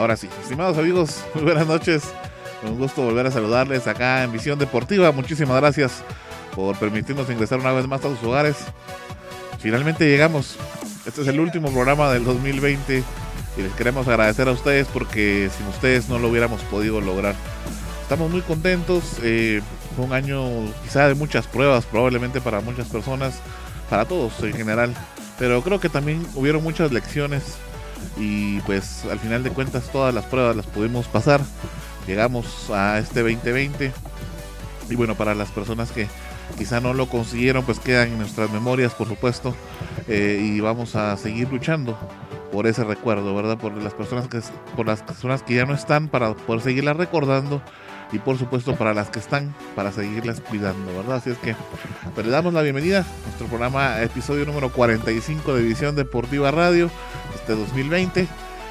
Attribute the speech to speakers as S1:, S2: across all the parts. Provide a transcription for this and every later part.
S1: Ahora sí, estimados amigos, muy buenas noches. Un gusto volver a saludarles acá en Visión Deportiva. Muchísimas gracias por permitirnos ingresar una vez más a sus hogares. Finalmente llegamos. Este es el último programa del 2020 y les queremos agradecer a ustedes porque sin ustedes no lo hubiéramos podido lograr. Estamos muy contentos. Eh, fue un año quizá de muchas pruebas, probablemente para muchas personas, para todos en general. Pero creo que también hubieron muchas lecciones y pues al final de cuentas todas las pruebas las pudimos pasar. Llegamos a este 2020 y bueno, para las personas que quizá no lo consiguieron, pues quedan en nuestras memorias, por supuesto, eh, y vamos a seguir luchando por ese recuerdo, ¿verdad? Por las personas que por las personas que ya no están para poder seguirlas recordando y por supuesto para las que están para seguirlas cuidando, ¿verdad? Así es que pues, le damos la bienvenida a nuestro programa episodio número 45 de Visión Deportiva Radio este 2020,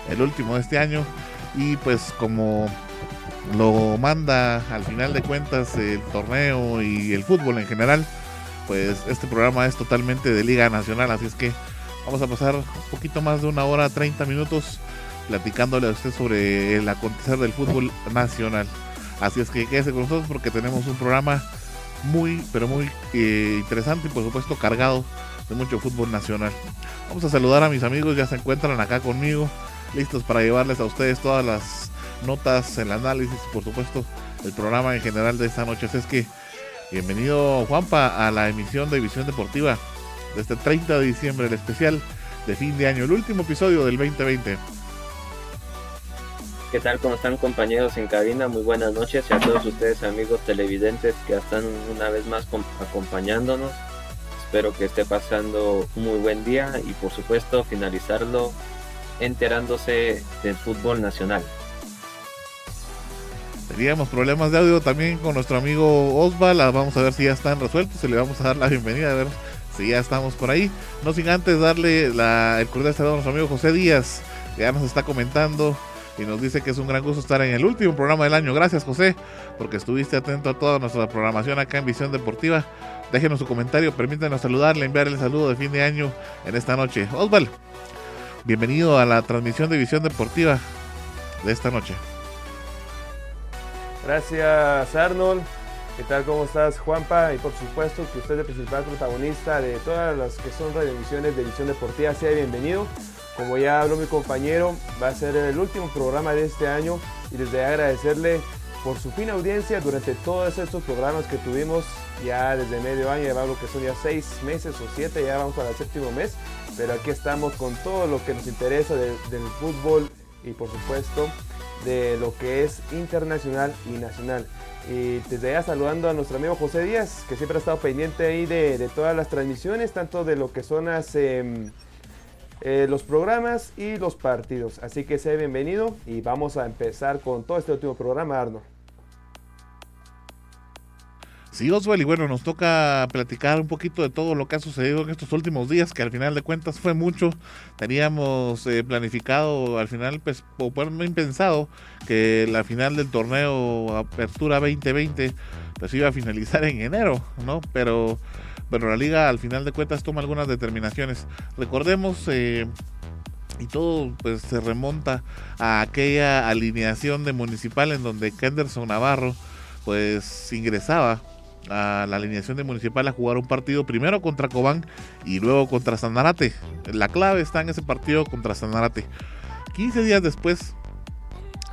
S1: el último de este año y pues como lo manda al final de cuentas el torneo y el fútbol en general, pues este programa es totalmente de Liga Nacional, así es que vamos a pasar un poquito más de una hora, 30 minutos platicándole a usted sobre el acontecer del fútbol nacional. Así es que quédese con nosotros porque tenemos un programa muy, pero muy eh, interesante y por supuesto cargado de mucho fútbol nacional. Vamos a saludar a mis amigos, ya se encuentran acá conmigo, listos para llevarles a ustedes todas las notas, el análisis, por supuesto, el programa en general de esta noche. Así es que bienvenido Juanpa a la emisión de Visión Deportiva de este 30 de diciembre, el especial de fin de año, el último episodio del 2020.
S2: ¿Qué tal? ¿Cómo están compañeros en cabina? Muy buenas noches y a todos ustedes amigos televidentes que están una vez más acompañándonos. Espero que esté pasando un muy buen día y por supuesto finalizarlo enterándose del fútbol nacional.
S1: Teníamos problemas de audio también con nuestro amigo Osval. Vamos a ver si ya están resueltos. Se le vamos a dar la bienvenida a ver si ya estamos por ahí. No sin antes darle el cordial saludo a nuestro amigo José Díaz, que ya nos está comentando y nos dice que es un gran gusto estar en el último programa del año. Gracias José, porque estuviste atento a toda nuestra programación acá en Visión Deportiva. Déjenos su comentario, permítanos saludarle, enviarle el saludo de fin de año en esta noche. Osval, bienvenido a la transmisión de Visión Deportiva de esta noche.
S3: Gracias Arnold. ¿Qué tal? ¿Cómo estás, Juanpa? Y por supuesto que usted es el principal protagonista de todas las que son radioemisiones de Visión Deportiva. Sea bienvenido. Como ya habló mi compañero, va a ser el último programa de este año y desde agradecerle por su fina audiencia durante todos estos programas que tuvimos ya desde medio año, ya lo que son ya seis meses o siete, ya vamos para el séptimo mes, pero aquí estamos con todo lo que nos interesa del fútbol y por supuesto de lo que es internacional y nacional. Y desde ya saludando a nuestro amigo José Díaz, que siempre ha estado pendiente ahí de, todas las transmisiones, tanto de lo que son las... Em, eh, los programas y los partidos. Así que sea bienvenido y vamos a empezar con todo este último programa, Arno.
S1: Sí, Oswald, y bueno, nos toca platicar un poquito de todo lo que ha sucedido en estos últimos días, que al final de cuentas fue mucho. Teníamos eh, planificado, al final, pues, o bien pensado, que la final del torneo Apertura 2020 pues iba a finalizar en enero, ¿no? Pero bueno, la liga al final de cuentas toma algunas determinaciones. Recordemos, eh, y todo pues se remonta a aquella alineación de municipal en donde Kenderson Navarro pues ingresaba a la alineación de municipal a jugar un partido primero contra Cobán y luego contra Sanarate. La clave está en ese partido contra Sanarate. 15 días después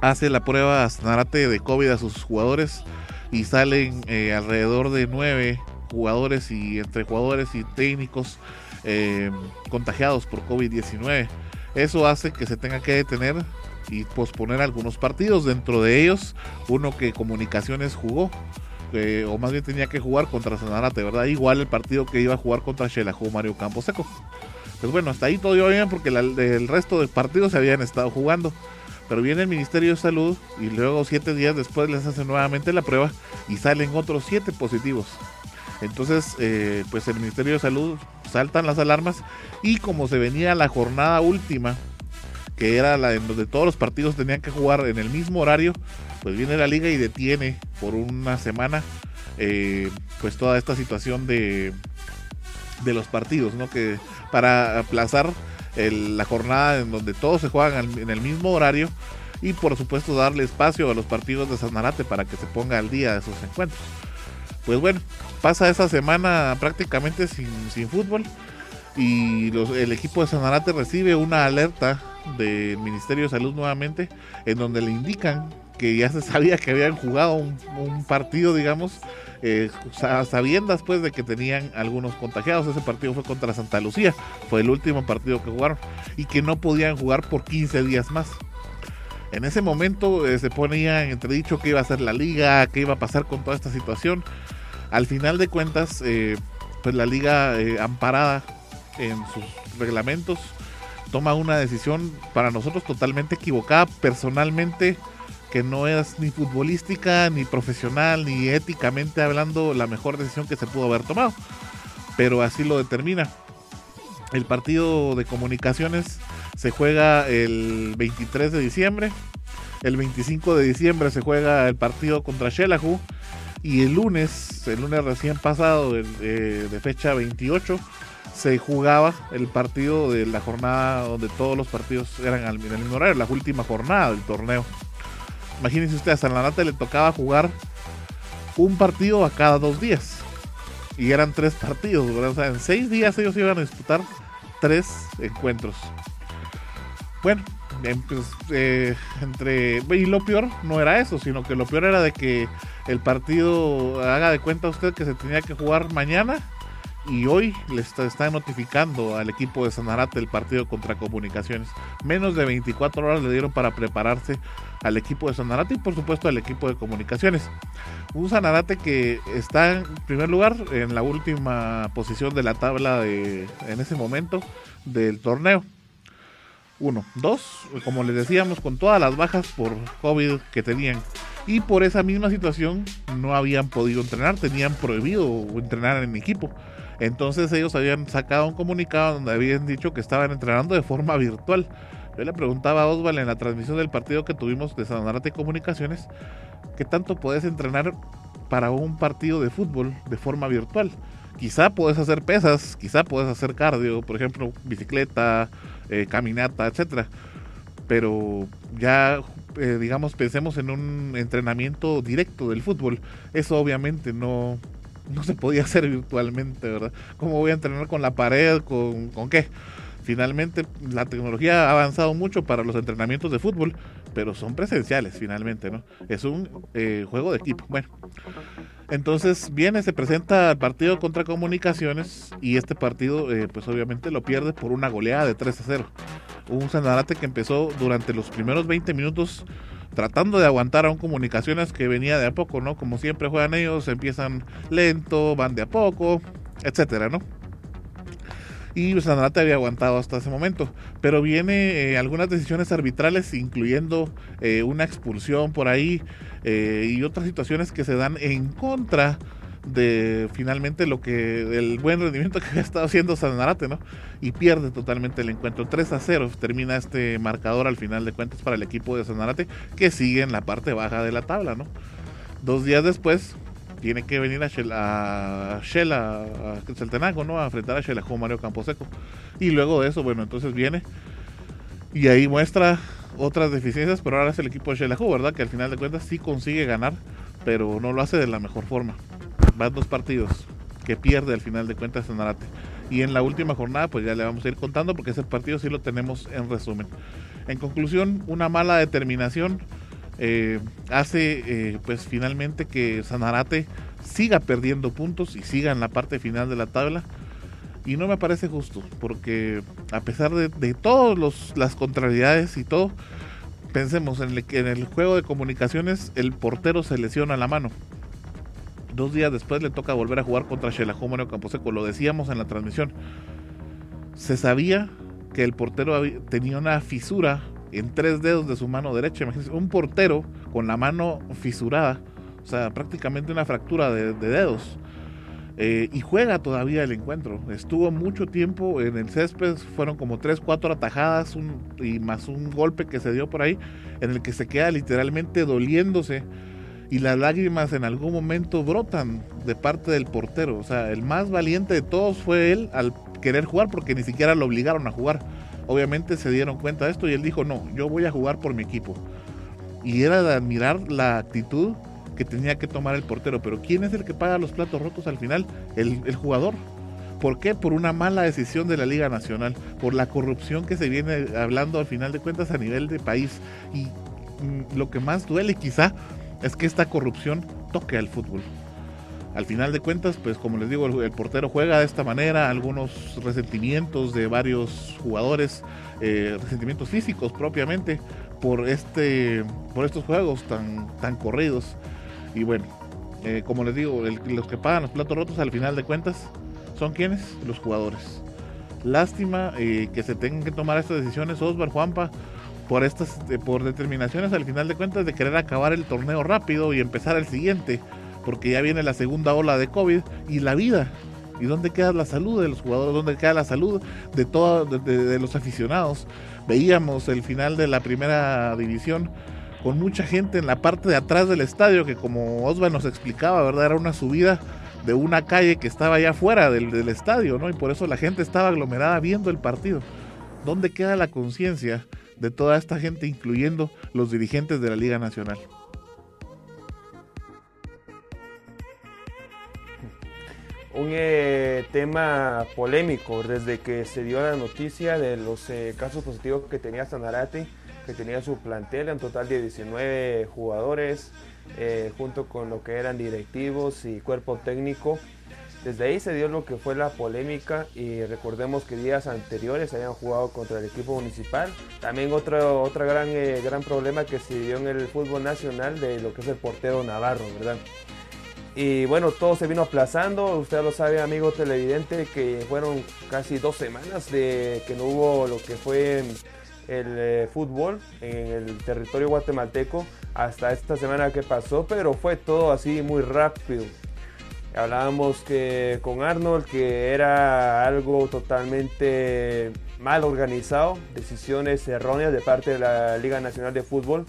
S1: hace la prueba Sanarate de COVID a sus jugadores y salen eh, alrededor de 9 jugadores y entre jugadores y técnicos eh, contagiados por COVID-19. Eso hace que se tenga que detener y posponer algunos partidos, dentro de ellos uno que Comunicaciones jugó, o más bien tenía que jugar contra Sanarate, ¿verdad? Igual el partido que iba a jugar contra jugó Mario Camposeco. Pues bueno, hasta ahí todo iba bien porque el resto de partidos se habían estado jugando. Pero viene el Ministerio de Salud y luego siete días después les hacen nuevamente la prueba y salen otros siete positivos. Entonces, eh, pues el Ministerio de Salud saltan las alarmas y como se venía la jornada última, que era la en donde todos los partidos tenían que jugar en el mismo horario, pues viene la liga y detiene por una semana eh, pues toda esta situación de, de los partidos, ¿no? Que para aplazar la jornada en donde todos se juegan en el mismo horario y por supuesto darle espacio a los partidos de Sanarate para que se ponga al día de esos encuentros. Pues bueno, pasa esa semana prácticamente sin, sin fútbol y el equipo de Sanarate recibe una alerta del Ministerio de Salud nuevamente en donde le indican que ya se sabía que habían jugado un, un partido, digamos, eh, sabiendas pues de que tenían algunos contagiados. Ese partido fue contra Santa Lucía, fue el último partido que jugaron y que no podían jugar por 15 días más. En ese momento eh, se ponía en entredicho qué iba a hacer la liga, qué iba a pasar con toda esta situación. Al final de cuentas, eh, pues la liga eh, amparada en sus reglamentos toma una decisión para nosotros totalmente equivocada. Personalmente, que no es ni futbolística, ni profesional, ni éticamente hablando la mejor decisión que se pudo haber tomado. Pero así lo determina. El partido de comunicaciones se juega el 23 de diciembre. El 25 de diciembre se juega el partido contra Shelahu. Y el lunes, el lunes recién pasado, de fecha 28, se jugaba el partido de la jornada donde todos los partidos eran al mismo horario, la última jornada del torneo. Imagínense usted, a San Lanate le tocaba jugar un partido a cada dos días. Y eran tres partidos, O sea, en seis días ellos iban a disputar tres encuentros. Bueno, pues, eh, entre. Y lo peor no era eso, sino que lo peor era de que el partido, haga de cuenta usted que se tenía que jugar mañana y hoy le está, notificando al equipo de Sanarate el partido contra Comunicaciones. Menos de 24 horas le dieron para prepararse al equipo de Sanarate y por supuesto al equipo de Comunicaciones. Un Sanarate que está en primer lugar en la última posición de la tabla de, en ese momento del torneo. Uno. Dos, como les decíamos, con todas las bajas por COVID que tenían. Y por esa misma situación no habían podido entrenar, tenían prohibido entrenar en equipo. Entonces ellos habían sacado un comunicado donde habían dicho que estaban entrenando de forma virtual. Yo le preguntaba a Osval en la transmisión del partido que tuvimos de Sanarate Comunicaciones, ¿qué tanto puedes entrenar para un partido de fútbol de forma virtual? Quizá puedes hacer pesas, quizá puedes hacer cardio, por ejemplo, bicicleta, eh, caminata, etcétera. Pero ya, eh, digamos, pensemos en un entrenamiento directo del fútbol. Eso obviamente no, no se podía hacer virtualmente, ¿verdad? ¿Cómo voy a entrenar con la pared? ¿Con, con qué? Finalmente, la tecnología ha avanzado mucho para los entrenamientos de fútbol, pero son presenciales finalmente, ¿no? Es un eh, juego de equipo. Bueno, entonces viene, se presenta el partido contra Comunicaciones y este partido, eh, pues obviamente lo pierde por una goleada de 3 a 0. Un Sanarate que empezó durante los primeros 20 minutos tratando de aguantar a un comunicaciones que venía de a poco, ¿no? Como siempre juegan ellos, empiezan lento, van de a poco, etcétera, ¿no? Y Sanarate había aguantado hasta ese momento. Pero viene eh, algunas decisiones arbitrales, incluyendo eh, una expulsión por ahí eh, y otras situaciones que se dan en contra de finalmente lo que el buen rendimiento que había estado haciendo Sanarate, ¿no? Y pierde totalmente el encuentro. 3 a 0 termina este marcador al final de cuentas para el equipo de Sanarate que sigue en la parte baja de la tabla, ¿no? Dos días después tiene que venir a Shela, a, Shela, a ¿no? A enfrentar a Shela con Mario Camposeco. Y luego de eso, bueno, entonces viene y ahí muestra otras deficiencias, pero ahora es el equipo de Shelahu, ¿verdad? Que al final de cuentas sí consigue ganar, pero no lo hace de la mejor forma van dos partidos que pierde al final de cuentas Sanarate. Y en la última jornada, pues ya le vamos a ir contando porque ese partido sí lo tenemos en resumen. En conclusión, una mala determinación eh, hace eh, pues finalmente que Sanarate siga perdiendo puntos y siga en la parte final de la tabla. Y no me parece justo, porque a pesar de, de todas las contrariedades y todo, pensemos en el, en el juego de comunicaciones, el portero se lesiona la mano. Dos días después le toca volver a jugar contra Xelajómeno Camposeco. Lo decíamos en la transmisión. Se sabía que el portero tenía una fisura en tres dedos de su mano derecha. Imagínense, un portero con la mano fisurada, o sea, prácticamente una fractura de, dedos. Eh, y juega todavía el encuentro. Estuvo mucho tiempo en el césped, fueron como tres, cuatro atajadas y más un golpe que se dio por ahí, en el que se queda literalmente doliéndose y las lágrimas en algún momento brotan de parte del portero. O sea, el más valiente de todos fue él al querer jugar porque ni siquiera lo obligaron a jugar. Obviamente se dieron cuenta de esto y él dijo, no, yo voy a jugar por mi equipo. Y era de admirar la actitud que tenía que tomar el portero. Pero ¿quién es el que paga los platos rotos al final? El, jugador. ¿Por qué? Por una mala decisión de la Liga Nacional, por la corrupción que se viene hablando al final de cuentas a nivel de país. Y mm, lo que más duele quizá es que esta corrupción toque al fútbol. Al final de cuentas, pues como les digo, el, portero juega de esta manera, algunos resentimientos de varios jugadores, eh, resentimientos físicos propiamente por este, por estos juegos tan, tan corridos. Y bueno, eh, como les digo, los que pagan los platos rotos al final de cuentas son quienes, los jugadores. Lástima eh, que se tengan que tomar estas decisiones, Osvar Juanpa, por estas por determinaciones al final de cuentas de querer acabar el torneo rápido y empezar el siguiente, porque ya viene la segunda ola de COVID y la vida. ¿Y dónde queda la salud de los jugadores? ¿Dónde queda la salud de todos de, los aficionados? Veíamos el final de la primera división con mucha gente en la parte de atrás del estadio que como Osva nos explicaba, ¿verdad? Era una subida de una calle que estaba allá afuera del, del estadio, ¿no? Y por eso la gente estaba aglomerada viendo el partido. ¿Dónde queda la conciencia de toda esta gente, incluyendo los dirigentes de la Liga Nacional.
S3: Un eh, tema polémico desde que se dio la noticia de los eh, casos positivos que tenía Sanarate, que tenía su plantel en total de 19 jugadores, eh, junto con lo que eran directivos y cuerpo técnico. Desde ahí se dio lo que fue la polémica y recordemos que días anteriores habían jugado contra el equipo municipal. También otro, otro gran, gran problema que se dio en el fútbol nacional de lo que es el portero Navarro, ¿verdad? Y bueno, todo se vino aplazando. Usted lo sabe, amigo televidente, que fueron casi dos semanas de que no hubo lo que fue el eh, fútbol en el territorio guatemalteco hasta esta semana que pasó, pero fue todo así muy rápido. Hablábamos que con Arnold que era algo totalmente mal organizado, decisiones erróneas de parte de la Liga Nacional de Fútbol.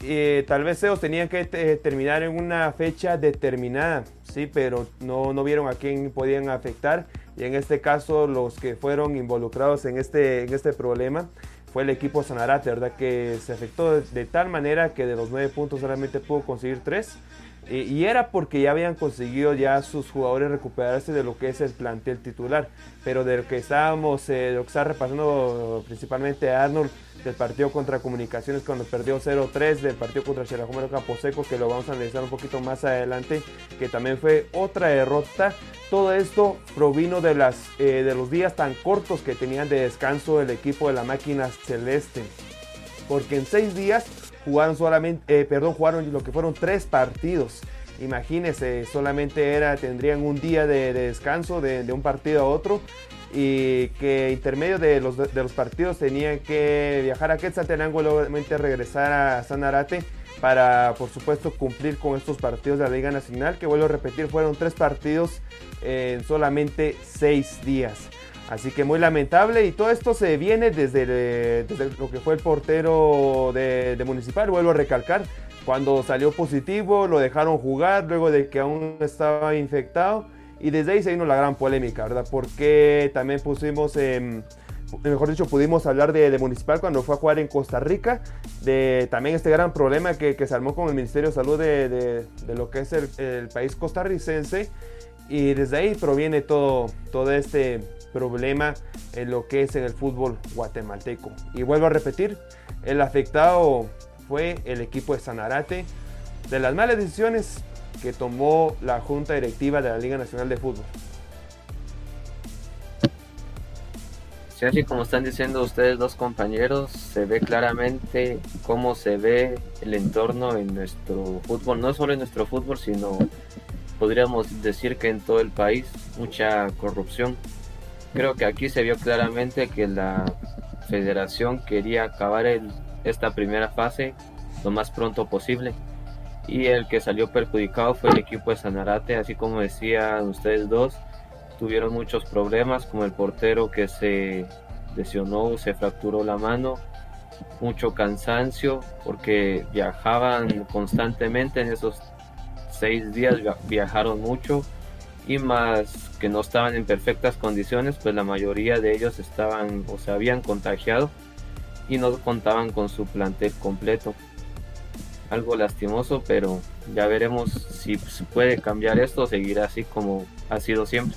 S3: Y tal vez ellos tenían que eh, terminar en una fecha determinada, sí, pero no, no vieron a quién podían afectar. Y en este caso, los que fueron involucrados en este, en este problema fue el equipo Sanarate, ¿verdad? Que se afectó de, de tal manera que de los nueve puntos solamente pudo conseguir tres y era porque ya habían conseguido ya sus jugadores recuperarse de lo que es el plantel titular. Pero de lo que estábamos, eh, de lo que está repasando principalmente Arnold del partido contra Comunicaciones cuando perdió 0-3, del partido contra Campo Camposeco, que lo vamos a analizar un poquito más adelante, que también fue otra derrota. Todo esto provino de, las, eh, de los días tan cortos que tenían de descanso el equipo de la máquina celeste. Porque en seis días jugaron solamente, eh, perdón, jugaron lo que fueron tres partidos. Imagínense, solamente era, tendrían un día de, descanso de, un partido a otro y que intermedio de los, de los partidos tenían que viajar a Quetzaltenango y luego regresar a Sanarate para, por supuesto, cumplir con estos partidos de la Liga Nacional, que vuelvo a repetir, fueron tres partidos en solamente seis días. Así que muy lamentable y todo esto se viene desde, lo que fue el portero de, Municipal, vuelvo a recalcar, cuando salió positivo lo dejaron jugar luego de que aún estaba infectado y desde ahí se vino la gran polémica, ¿verdad? Porque también pusimos, mejor dicho, pudimos hablar de, Municipal cuando fue a jugar en Costa Rica, de también este gran problema que, se armó con el Ministerio de Salud de, lo que es el, el país costarricense y desde ahí proviene todo, todo este problema en lo que es en el fútbol guatemalteco. Y vuelvo a repetir, el afectado fue el equipo de Sanarate de las malas decisiones que tomó la Junta Directiva de la Liga Nacional de Fútbol.
S2: Sí, así como están diciendo ustedes dos compañeros, se ve claramente cómo se ve el entorno en nuestro fútbol, no solo en nuestro fútbol, sino podríamos decir que en todo el país, mucha corrupción. Creo que aquí se vio claramente que la federación quería acabar esta primera fase lo más pronto posible. Y el que salió perjudicado fue el equipo de Sanarate, así como decían ustedes dos, tuvieron muchos problemas, como el portero que se lesionó, se fracturó la mano, mucho cansancio, porque viajaban constantemente en esos seis días, viajaron mucho y más que no estaban en perfectas condiciones, pues la mayoría de ellos estaban o se habían contagiado y no contaban con su plantel completo. Algo lastimoso, pero ya veremos si puede cambiar esto o seguir así como ha sido siempre.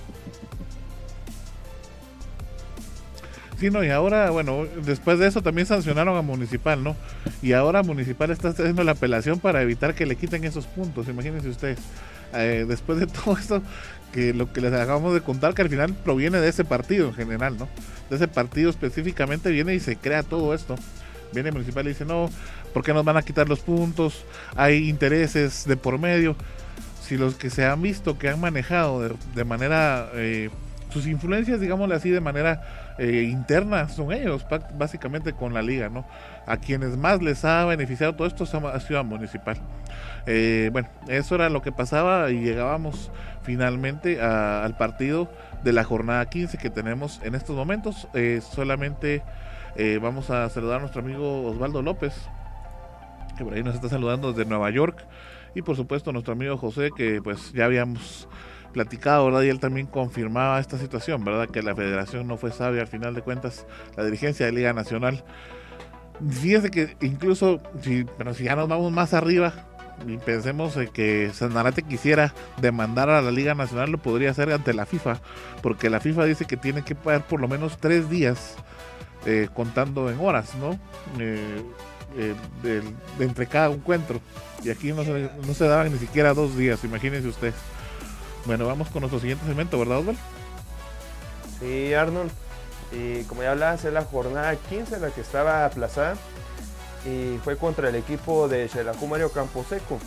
S1: Sí, no, y ahora, bueno, después de eso también sancionaron a Municipal, ¿no? Y ahora Municipal está haciendo la apelación para evitar que le quiten esos puntos, imagínense ustedes. Eh, después de todo esto, que lo que les acabamos de contar, que al final proviene de ese partido en general, ¿no? De ese partido específicamente viene y se crea todo esto. Viene Municipal y dice, no, ¿por qué nos van a quitar los puntos? Hay intereses de por medio. Si los que se han visto que han manejado de, manera, eh, sus influencias, digámosle así, de manera eh, interna, son ellos, básicamente con la liga, ¿no? A quienes más les ha beneficiado todo esto ha a Municipal. Eh, bueno, eso era lo que pasaba y llegábamos finalmente al partido de la jornada 15 que tenemos en estos momentos. Eh, solamente eh, vamos a saludar a nuestro amigo Osvaldo López, que por ahí nos está saludando desde Nueva York. Y por supuesto nuestro amigo José, que pues ya habíamos platicado, ¿verdad? Y él también confirmaba esta situación, ¿verdad? Que la federación no fue sabia al final de cuentas, la dirigencia de Liga Nacional. Fíjense que incluso, si, pero si ya nos vamos más arriba, y pensemos que Sanarate quisiera demandar a la Liga Nacional, lo podría hacer ante la FIFA, porque la FIFA dice que tiene que pagar por lo menos tres días eh, contando en horas, ¿no? Eh, eh, de, entre cada encuentro. Y aquí no se, daban ni siquiera dos días, imagínense ustedes. Bueno, vamos con nuestro siguiente segmento, ¿verdad, Osval?
S3: Sí, Arnold. Y como ya hablabas, es la jornada 15 la que estaba aplazada y fue contra el equipo de Xelajú Mario Camposeco.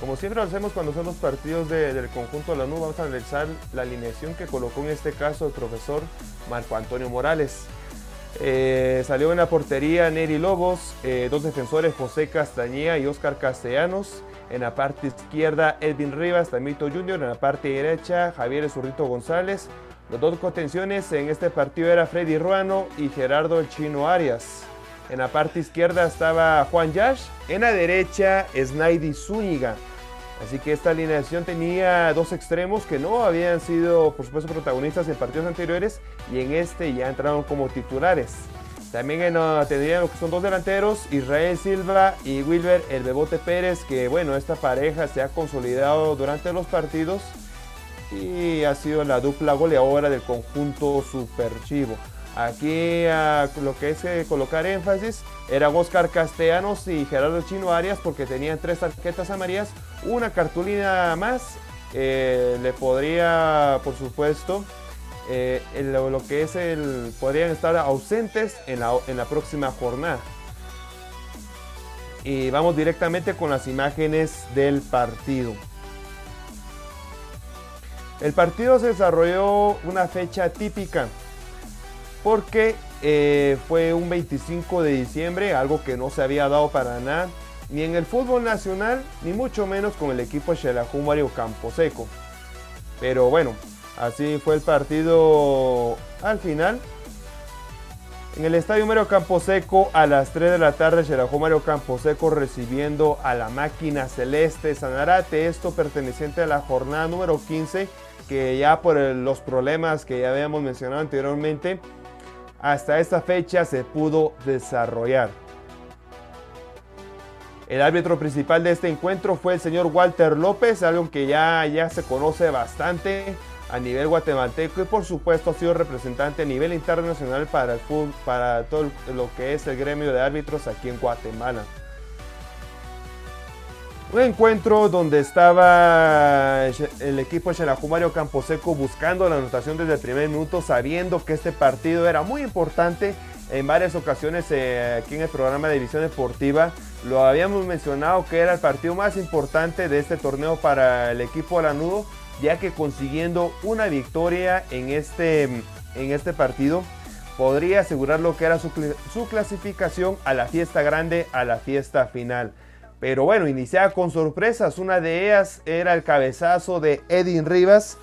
S3: Como siempre lo hacemos cuando son los partidos del conjunto de la NU, vamos a analizar la alineación que colocó en este caso el profesor Marco Antonio Morales. Eh, salió en la portería Neri Lobos, eh, dos defensores José Castañeda y Oscar Castellanos. En la parte izquierda Edwin Rivas, Tamito Junior. En la parte derecha Javier Zurrito González. Los dos contenciones en este partido era Freddy Ruano y Gerardo Chino Arias. En la parte izquierda estaba Juan Yash. En la derecha, Snaidy Zúñiga. Así que esta alineación tenía dos extremos que no habían sido, por supuesto, protagonistas en partidos anteriores y en este ya entraron como titulares. También en, tendrían lo que son dos delanteros, Israel Silva y Wilber El Bebote Pérez, que bueno, esta pareja se ha consolidado durante los partidos y ha sido la dupla goleadora del conjunto Super Aquí lo que es eh, colocar énfasis era Oscar Castellanos y Gerardo Chino Arias porque tenían tres tarjetas amarillas, una cartulina más. Eh, le podría, por supuesto, eh, lo que es el. podrían estar ausentes en la próxima jornada. Y vamos directamente con las imágenes del partido. El partido se desarrolló una fecha típica porque eh, fue un 25 de diciembre, algo que no se había dado para nada, ni en el fútbol nacional, ni mucho menos con el equipo Xelajú Mario Camposeco. Pero bueno, así fue el partido al final. En el estadio Mario Camposeco a las 3 de la tarde, Xelajú Mario Camposeco recibiendo a la máquina celeste Sanarate, esto perteneciente a la jornada número 15, que ya por los problemas que ya habíamos mencionado anteriormente, hasta esta fecha se pudo desarrollar. El árbitro principal de este encuentro fue el señor Walter López, algo que ya, ya se conoce bastante a nivel guatemalteco y por supuesto ha sido representante a nivel internacional para, el para todo lo que es el gremio de árbitros aquí en Guatemala. Un encuentro donde estaba el equipo de Xelajumario Camposeco buscando la anotación desde el primer minuto, sabiendo que este partido era muy importante. En varias ocasiones eh, aquí en el programa de División Deportiva lo habíamos mencionado que era el partido más importante de este torneo para el equipo Alanudo, ya que consiguiendo una victoria en este, en este partido podría asegurar lo que era su clasificación a la fiesta grande, a la fiesta final. Pero bueno, iniciaba con sorpresas. Una de ellas era el cabezazo de Edin Rivas.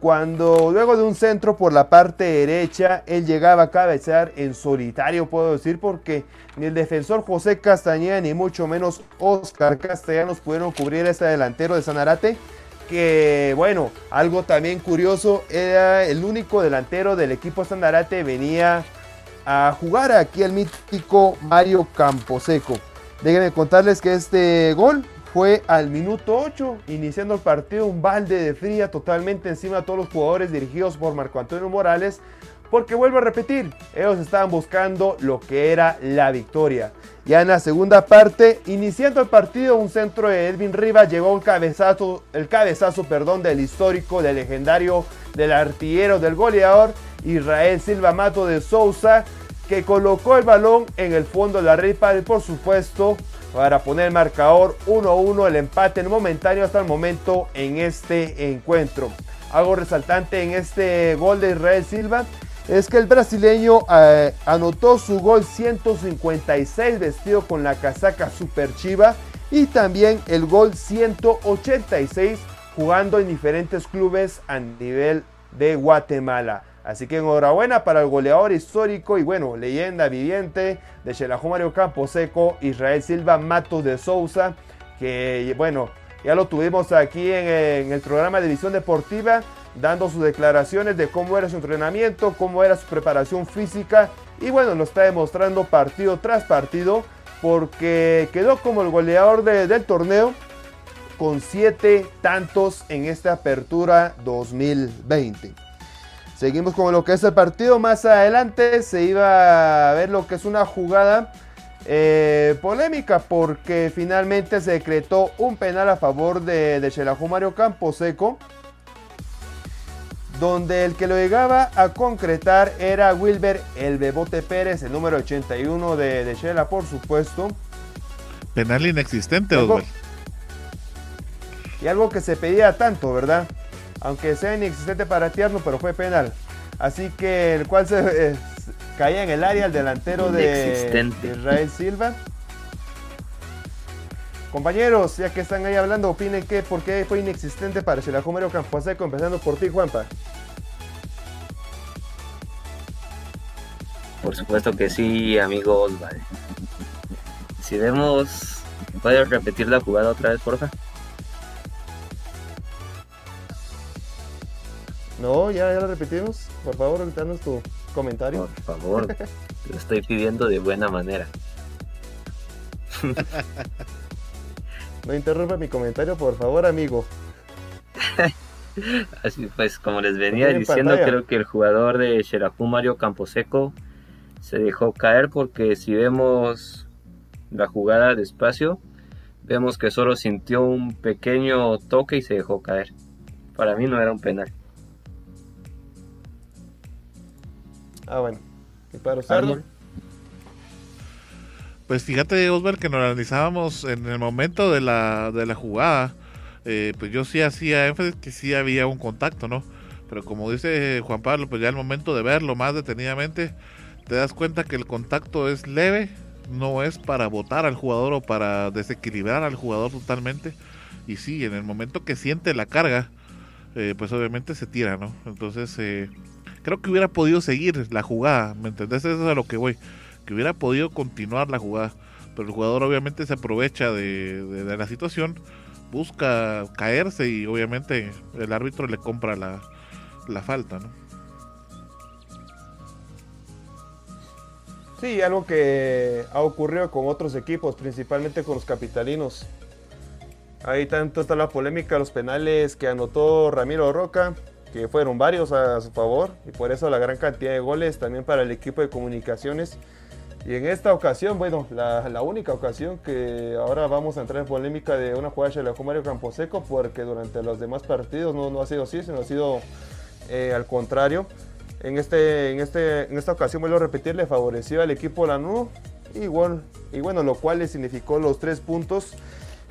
S3: Cuando luego de un centro por la parte derecha, él llegaba a cabezar en solitario, puedo decir, porque ni el defensor José Castañeda, ni mucho menos Oscar Castellanos pudieron cubrir este delantero de Sanarate. Que bueno, algo también curioso, era el único delantero del equipo Sanarate, venía a jugar aquí el mítico Mario Camposeco. Déjenme contarles que este gol fue al minuto 8, iniciando el partido, un balde de fría totalmente encima de todos los jugadores dirigidos por Marco Antonio Morales, porque vuelvo a repetir, ellos estaban buscando lo que era la victoria. Ya en la segunda parte, iniciando el partido, un centro de Edwin Rivas llegó un cabezazo, el cabezazo, perdón, del histórico, del legendario, del artillero, del goleador Israel Silva Mato de Sousa, que colocó el balón en el fondo de la red y por supuesto para poner el marcador 1-1 el empate momentáneo hasta el momento en este encuentro. Algo resaltante en este gol de Israel Silva es que el brasileño eh, anotó su gol 156 vestido con la casaca super chiva y también el gol 186 jugando en diferentes clubes a nivel de Guatemala. Así que enhorabuena para el goleador histórico y bueno, leyenda viviente de Xelajú Mario Camposeco, Israel Silva Matos de Sousa, que bueno, ya lo tuvimos aquí en, el programa de Visión Deportiva, dando sus declaraciones de cómo era su entrenamiento, cómo era su preparación física y bueno, lo está demostrando partido tras partido porque quedó como el goleador del torneo con siete tantos en esta apertura 2020. Seguimos con lo que es el partido. Más adelante se iba a ver lo que es una jugada eh, polémica porque finalmente se decretó un penal a favor de, de Mario Camposeco. Donde el que lo llegaba a concretar era Wilber El Bebote Pérez, el número 81 de, de por supuesto.
S1: Penal inexistente,
S3: Y algo que se pedía tanto, ¿verdad? Aunque sea inexistente para Tierno, pero fue penal. Así que el cual se eh, caía en el área el delantero de, Israel Silva. Compañeros, ya que están ahí hablando, opinen que por qué fue inexistente para Campo Camposeco, empezando por ti, Juanpa.
S2: Por supuesto que sí, amigos. Si vemos, ¿puedes repetir la jugada otra vez, porfa?
S3: No, ya, ya lo repetimos. Por favor, danos tu comentario.
S2: Por favor, lo estoy pidiendo de buena manera.
S3: no interrumpa mi comentario, por favor, amigo.
S2: Así pues, como les venía diciendo, creo que el jugador de Xerajú Mario Camposeco se dejó caer porque si vemos la jugada despacio, vemos que solo sintió un pequeño toque y se dejó caer. Para mí no era un penal.
S3: Ah, bueno. ¿Y para usarlo?
S1: Pues fíjate, Osvaldo, que nos analizábamos en el momento de la, de la jugada. Eh, pues yo sí hacía énfasis que sí había un contacto, ¿no? Pero como dice Juan Pablo, pues ya el momento de verlo más detenidamente, te das cuenta que el contacto es leve, no es para botar al jugador o para desequilibrar al jugador totalmente. Y sí, en el momento que siente la carga, eh, pues obviamente se tira, ¿no? Entonces, eh, creo que hubiera podido seguir la jugada, ¿me entendés? Eso es a lo que voy, que hubiera podido continuar la jugada, pero el jugador obviamente se aprovecha de, la situación, busca caerse y obviamente el árbitro le compra la, la falta, ¿no?
S3: Sí, algo que ha ocurrido con otros equipos, principalmente con los capitalinos. Ahí tanto está la polémica, los penales que anotó Ramiro Roca, fueron varios a su favor y por eso la gran cantidad de goles también para el equipo de comunicaciones Y en esta ocasión, bueno, la, única ocasión que ahora vamos a entrar en polémica de una jugada de la Mario Camposeco, porque durante los demás partidos no, ha sido así, sino ha sido eh, al contrario. En, este, en, este, en esta ocasión, vuelvo a repetir, le favoreció al equipo Lanú y y bueno, lo cual le significó los tres puntos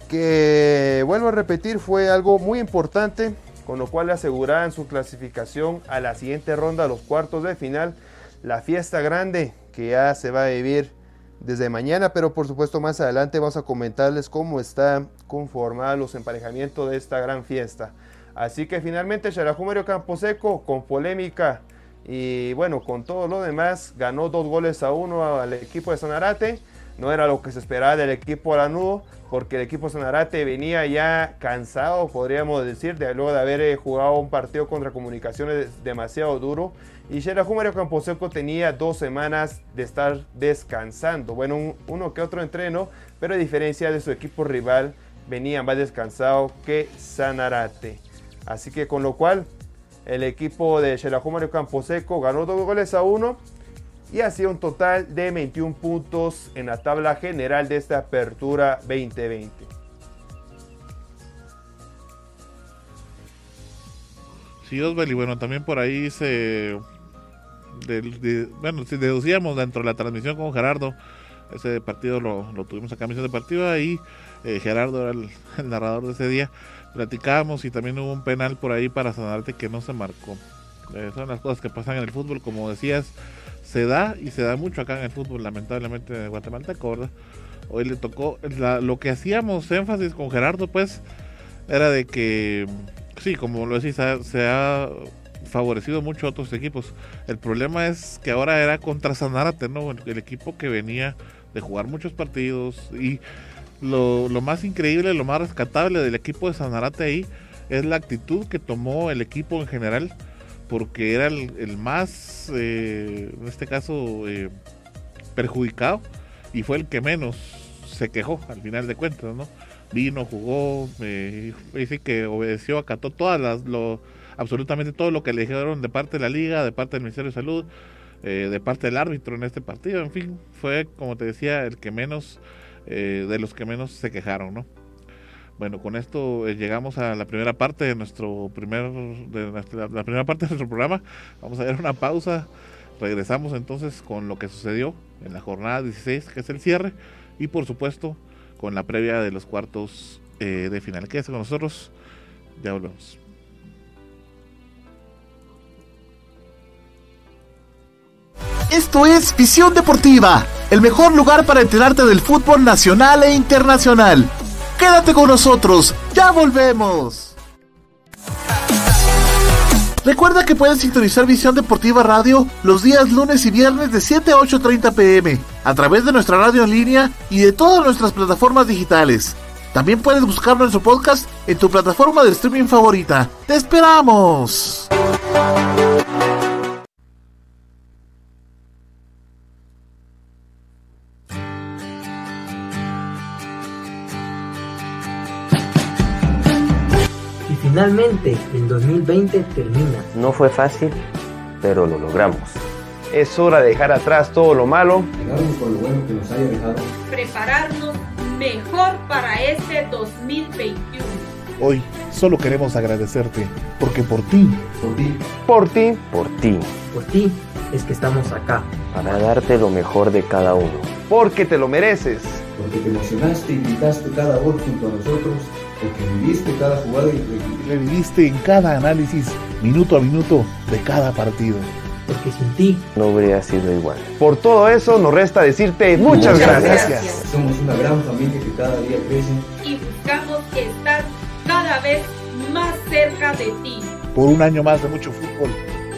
S3: que, vuelvo a repetir, fue algo muy importante, con lo cual le aseguraban su clasificación a la siguiente ronda, a los cuartos de final, la fiesta grande que ya se va a vivir desde mañana, pero por supuesto más adelante vamos a comentarles cómo está conformado los emparejamientos de esta gran fiesta. Así que finalmente Campo Camposeco con polémica y bueno, con todo lo demás, ganó dos goles a uno al equipo de Sanarate. No era lo que se esperaba del equipo Aranudo, porque el equipo Sanarate venía ya cansado, podríamos decir, de luego de haber eh, jugado un partido contra comunicaciones demasiado duro. Y Xerajumario Camposeco tenía dos semanas de estar descansando. Bueno, uno que otro entreno, pero a diferencia de su equipo rival, venía más descansado que Sanarate. Así que con lo cual, el equipo de Xerajumario Camposeco ganó dos goles a uno y hacía un total de 21 puntos en la tabla general de esta apertura 2020.
S1: Sí, Osvaldo, y bueno, también por ahí se bueno, si deducíamos dentro de la transmisión con Gerardo, ese partido lo, tuvimos acá en misión deportiva y eh, Gerardo era el, narrador de ese día. Platicábamos y también hubo un penal por ahí para Sanarte que no se marcó. Eh, son las cosas que pasan en el fútbol, como decías, se da y se da mucho acá en el fútbol, lamentablemente de Guatemala, ¿verdad? Hoy le tocó, lo que hacíamos énfasis con Gerardo, pues, era de que, sí, como lo decís, se ha favorecido mucho a otros equipos. El problema es que ahora era contra Sanárate, ¿no? El equipo que venía de jugar muchos partidos y lo, más increíble, lo más rescatable del equipo de Sanarate ahí es la actitud que tomó el equipo en general, porque era el, más, eh, en este caso, eh, perjudicado y fue el que menos se quejó al final de cuentas, ¿no? Vino, jugó, eh, dice que obedeció, acató todas las, absolutamente todo lo que le dijeron de parte de la liga, de parte del Ministerio de Salud, eh, de parte del árbitro en este partido. En fin, fue, como te decía, el que menos, eh, de los que menos se quejaron, ¿no? Bueno, con esto eh, llegamos a la primera parte de nuestro primer, la primera parte de nuestro programa. Vamos a dar una pausa. Regresamos entonces con lo que sucedió en la jornada 16, que es el cierre, y por supuesto con la previa de los cuartos de final. Quédese con nosotros, ya volvemos.
S4: Esto es Visión Deportiva, el mejor lugar para enterarte del fútbol nacional e internacional. Quédate con nosotros, ya volvemos. Recuerda que puedes sintonizar Visión Deportiva Radio los días lunes y viernes de 7 a 8.30 pm a través de nuestra radio en línea y de todas nuestras plataformas digitales. También puedes buscar nuestro podcast en tu plataforma de streaming favorita. ¡Te esperamos!
S5: Finalmente, el 2020 termina.
S6: No fue fácil, pero lo logramos.
S3: Es hora de dejar atrás todo lo malo.
S7: con lo bueno que nos haya dejado.
S8: Prepararnos mejor para este 2021.
S4: Hoy solo queremos agradecerte, porque por ti,
S7: por ti,
S3: por ti,
S6: por ti,
S5: por ti es que estamos acá.
S6: Para darte lo mejor de cada uno.
S3: Porque te lo mereces.
S7: Porque te emocionaste y gritaste cada gol junto a nosotros porque viviste cada jugada y
S4: reviviste en cada análisis, minuto a minuto, de cada partido.
S5: Porque sin ti
S6: no habría sido igual.
S3: Por todo eso nos resta decirte muchas, gracias.
S7: Somos una gran familia que cada día crece.
S8: Y buscamos estar cada vez más cerca de ti.
S4: Por un año más de mucho fútbol.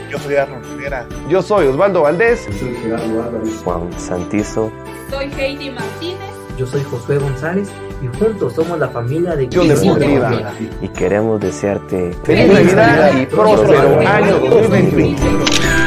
S4: Yo soy Arnold Rivera.
S3: Yo soy Osvaldo Valdés.
S7: Yo soy Gerardo Álvarez.
S6: Juan Santizo.
S8: Soy Heidi Martínez.
S5: Yo soy Josué González y juntos somos la familia de
S3: Deportiva.
S6: Y queremos desearte
S3: feliz Navidad y próspero año 2021.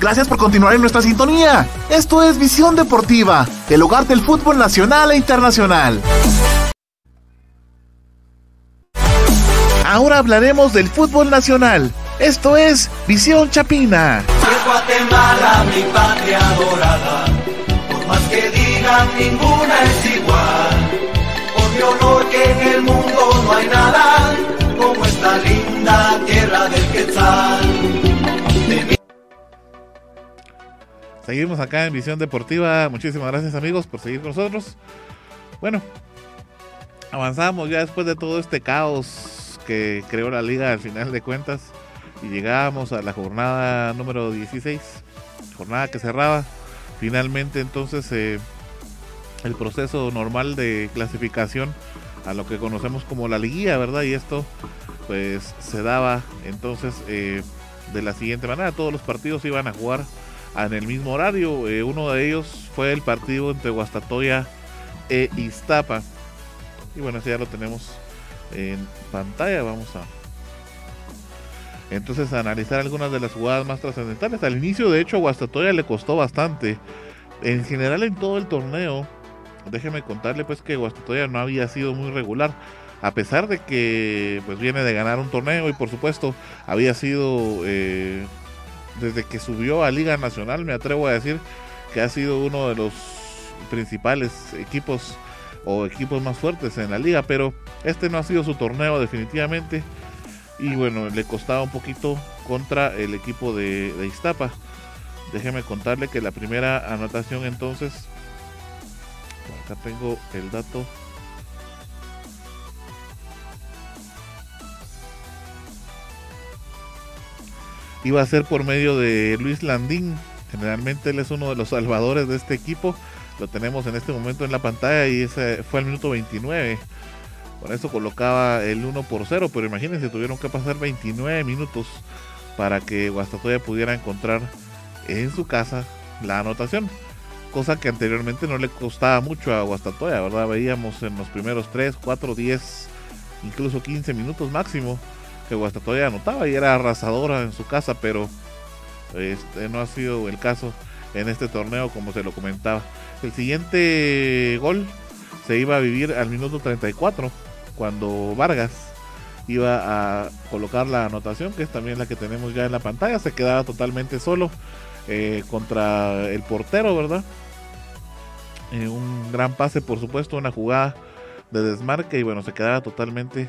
S4: Gracias por continuar en nuestra sintonía. Esto es Visión Deportiva, el hogar del fútbol nacional e internacional. Ahora hablaremos del fútbol nacional. Esto es Visión Chapina.
S9: Guatemala, mi patria dorada, por más que digan, ninguna es igual. Por mi honor que en el mundo no hay nada como esta linda tierra del Quetzal.
S1: Seguimos acá en Visión Deportiva. Muchísimas gracias amigos por seguir con nosotros. Bueno, avanzamos ya después de todo este caos que creó la liga al final de cuentas y llegamos a la jornada número 16, jornada que cerraba finalmente entonces eh, el proceso normal de clasificación a lo que conocemos como la liguilla, ¿verdad? Y esto pues se daba entonces eh, de la siguiente manera, todos los partidos iban a jugar en el mismo horario. Eh, uno de ellos fue el partido entre Guastatoya e Iztapa. Y bueno, ese ya lo tenemos en pantalla. Vamos a entonces analizar algunas de las jugadas más trascendentales. Al inicio, de hecho, a Guastatoya le costó bastante. En general, en todo el torneo, déjeme contarle pues que Guastatoya no había sido muy regular. A pesar de que pues viene de ganar un torneo y por supuesto había sido eh, desde que subió a Liga Nacional, me atrevo a decir que ha sido uno de los principales equipos o equipos más fuertes en la liga, pero este no ha sido su torneo definitivamente y bueno, le costaba un poquito contra el equipo de, de Iztapa. Déjeme contarle que la primera anotación entonces, acá tengo el dato iba a ser por medio de Luis Landín. Generalmente él es uno de los salvadores de este equipo. Lo tenemos en este momento en la pantalla y fue el minuto 29. Con eso colocaba el 1 por 0, pero imagínense, tuvieron que pasar 29 minutos para que Guastatoya pudiera encontrar en su casa la anotación. Cosa que anteriormente no le costaba mucho a Guastatoya, ¿verdad? Veíamos en los primeros 3, 4, 10, incluso 15 minutos máximo que Guastatoya anotaba y era arrasadora en su casa, pero este no ha sido el caso en este torneo como se lo comentaba. El siguiente gol se iba a vivir al minuto 34 cuando Vargas iba a colocar la anotación, que es también la que tenemos ya en la pantalla, se quedaba totalmente solo eh, contra el portero, ¿verdad? Eh, un gran pase, por supuesto, una jugada de desmarque y bueno, se quedaba totalmente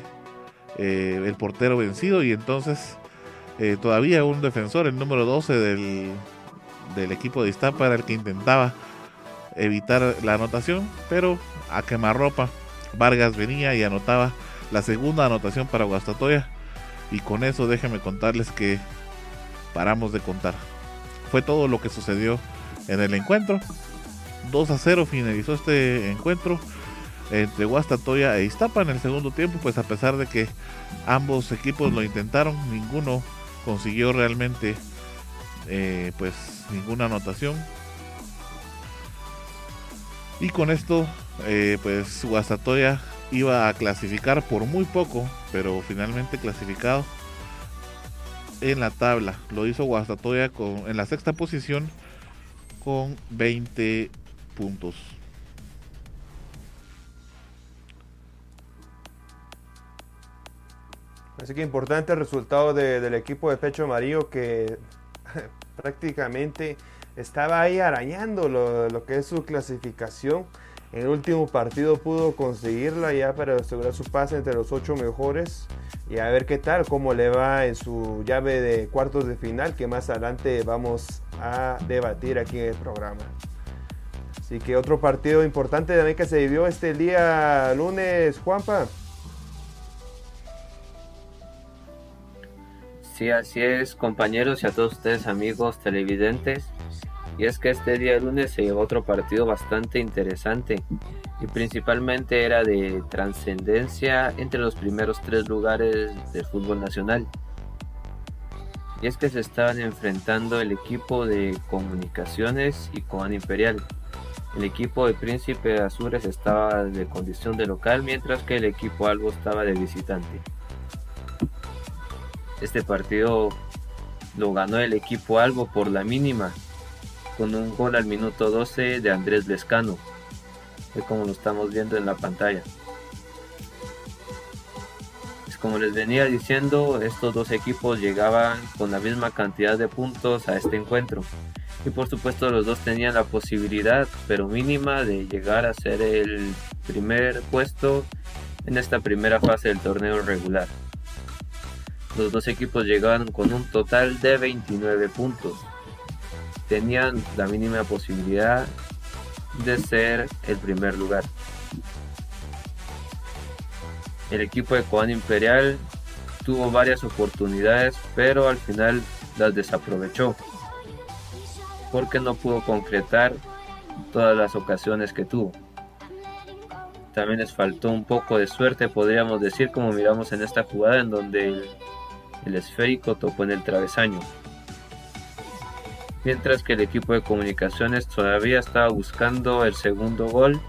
S1: eh, el portero vencido y entonces eh, todavía un defensor, el número 12 del, del equipo de Iztapa era el que intentaba evitar la anotación, pero a quemarropa Vargas venía y anotaba la segunda anotación para Guastatoya y con eso déjenme contarles que paramos de contar. Fue todo lo que sucedió en el encuentro. 2 a 0 finalizó este encuentro entre Guastatoya e Iztapa en el segundo tiempo, pues a pesar de que ambos equipos lo intentaron, ninguno consiguió realmente eh, pues ninguna anotación. Y con esto, eh, pues Guastatoya iba a clasificar por muy poco, pero finalmente clasificado en la tabla. Lo hizo Guastatoya con, en la sexta posición con 20 puntos.
S3: Así que importante el resultado del equipo de Pecho Amarillo que prácticamente estaba ahí arañando lo, que es su clasificación. En el último partido pudo conseguirla ya para asegurar su pase entre los ocho mejores y a ver qué tal, cómo le va en su llave de cuartos de final que más adelante vamos a debatir aquí en el programa. Así que otro partido importante también que se vivió este día lunes, Juanpa.
S2: Sí, así es, compañeros y a todos ustedes, amigos televidentes. Y es que este día lunes se llevó otro partido bastante interesante y principalmente era de trascendencia entre los primeros tres lugares del fútbol nacional. Y es que se estaban enfrentando el equipo de comunicaciones y Coan Imperial. El equipo de Príncipe Azures estaba de condición de local, mientras que el equipo Albo estaba de visitante. Este partido lo ganó el equipo Albo por la mínima, con un gol al minuto 12 de Andrés Lescano, es como lo estamos viendo en la pantalla. Como les venía diciendo, estos dos equipos llegaban con la misma cantidad de puntos a este encuentro. Y por supuesto los dos tenían la posibilidad, pero mínima, de llegar a ser el primer puesto en esta primera fase del torneo regular. Los dos equipos llegaban con un total de 29 puntos. Tenían la mínima posibilidad de ser el primer lugar. El equipo de Coan Imperial tuvo varias oportunidades, pero al final las desaprovechó porque no pudo concretar todas las ocasiones que tuvo. También les faltó un poco de suerte, podríamos decir, como miramos en esta jugada en donde el el esférico topó en el travesaño. Mientras que el equipo de comunicaciones todavía estaba buscando el segundo gol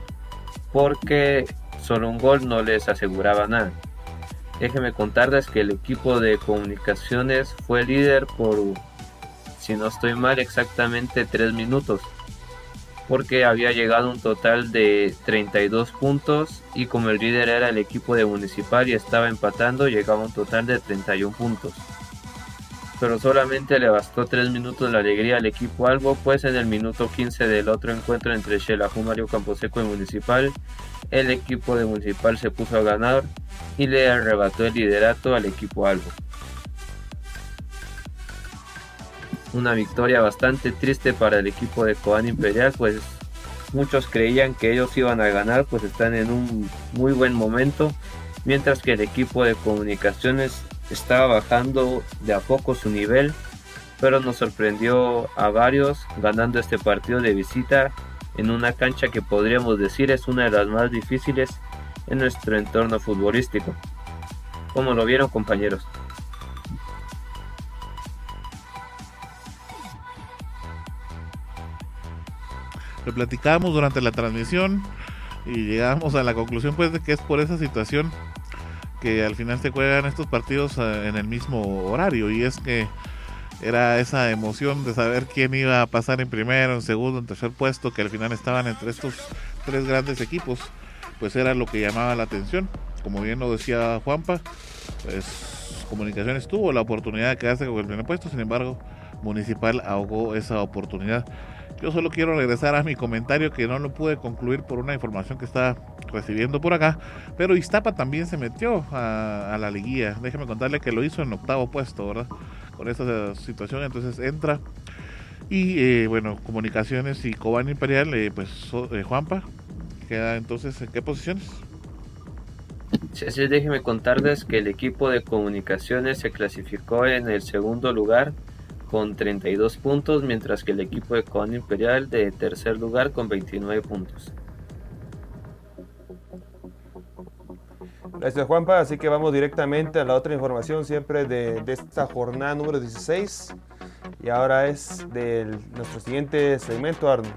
S2: porque solo un gol no les aseguraba nada. Déjenme contarles que el equipo de comunicaciones fue líder por, si no estoy mal, exactamente 3 minutos porque había llegado un total de 32 puntos y como el líder era el equipo de Municipal y estaba empatando, llegaba un total de 31 puntos. Pero solamente le bastó 3 minutos la alegría al equipo Albo, pues en el minuto 15 del otro encuentro entre Xelajú, Mario Camposeco y Municipal, el equipo de Municipal se puso a ganar y le arrebató el liderato al equipo Albo. Una victoria bastante triste para el equipo de Coan Imperial, pues muchos creían que ellos iban a ganar, pues están en un muy buen momento, mientras que el equipo de comunicaciones estaba bajando de a poco su nivel, pero nos sorprendió a varios ganando este partido de visita en una cancha que podríamos decir es una de las más difíciles en nuestro entorno futbolístico. ¿Cómo lo vieron compañeros?
S1: Lo platicábamos durante la transmisión y llegamos a la conclusión pues de que es por esa situación que al final se juegan estos partidos eh, en el mismo horario y es que era esa emoción de saber quién iba a pasar en primero, en segundo, en tercer puesto, que al final estaban entre estos tres grandes equipos, pues era lo que llamaba la atención. Como bien lo decía Juanpa, pues Comunicaciones tuvo la oportunidad de quedarse con el primer puesto, sin embargo, Municipal ahogó esa oportunidad. Yo solo quiero regresar a mi comentario que no lo pude concluir por una información que estaba recibiendo por acá. Pero Iztapa también se metió a, la liguilla. Déjeme contarle que lo hizo en octavo puesto, ¿verdad? Con esa situación. Entonces entra Y eh, bueno, Comunicaciones y Cobán Imperial, eh, pues Juanpa, queda entonces en qué posiciones?
S2: Sí, déjeme contarles que el equipo de comunicaciones se clasificó en el segundo lugar con 32 puntos, mientras que el equipo de Cobán Imperial de tercer lugar con 29 puntos.
S3: Gracias Juanpa, así que vamos directamente a la otra información siempre de, esta jornada número 16 y ahora es de nuestro siguiente segmento Arno.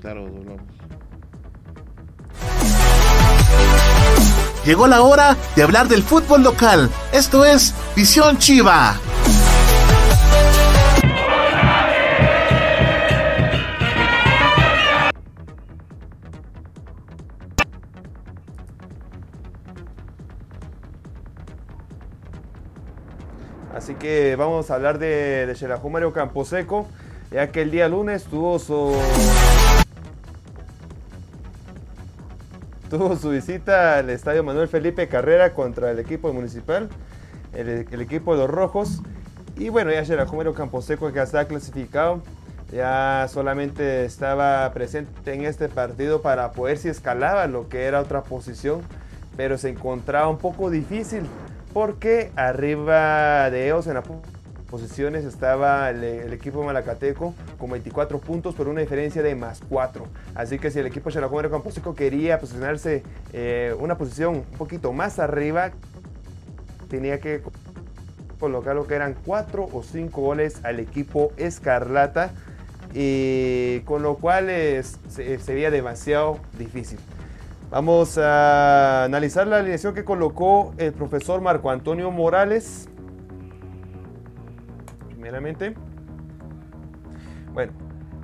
S1: Claro, doblamos.
S4: Llegó la hora de hablar del fútbol local. Esto es Visión Chiva.
S3: Así que vamos a hablar de, de Mario Camposeco, ya que el día lunes tuvo su tuvo su visita al estadio Manuel Felipe Carrera contra el equipo municipal, el, equipo de los rojos. Y bueno, ya Mario Camposeco que ya está clasificado, ya solamente estaba presente en este partido para poder si escalaba lo que era otra posición, pero se encontraba un poco difícil porque arriba de ellos en las posiciones estaba el, equipo malacateco con 24 puntos por una diferencia de más 4. Así que si el equipo Xalajomero Camposeco quería posicionarse eh, una posición un poquito más arriba, tenía que colocar lo que eran 4 o 5 goles al equipo Escarlata, y con lo cual sería demasiado difícil. Vamos a analizar la alineación que colocó el profesor Marco Antonio Morales. Bueno,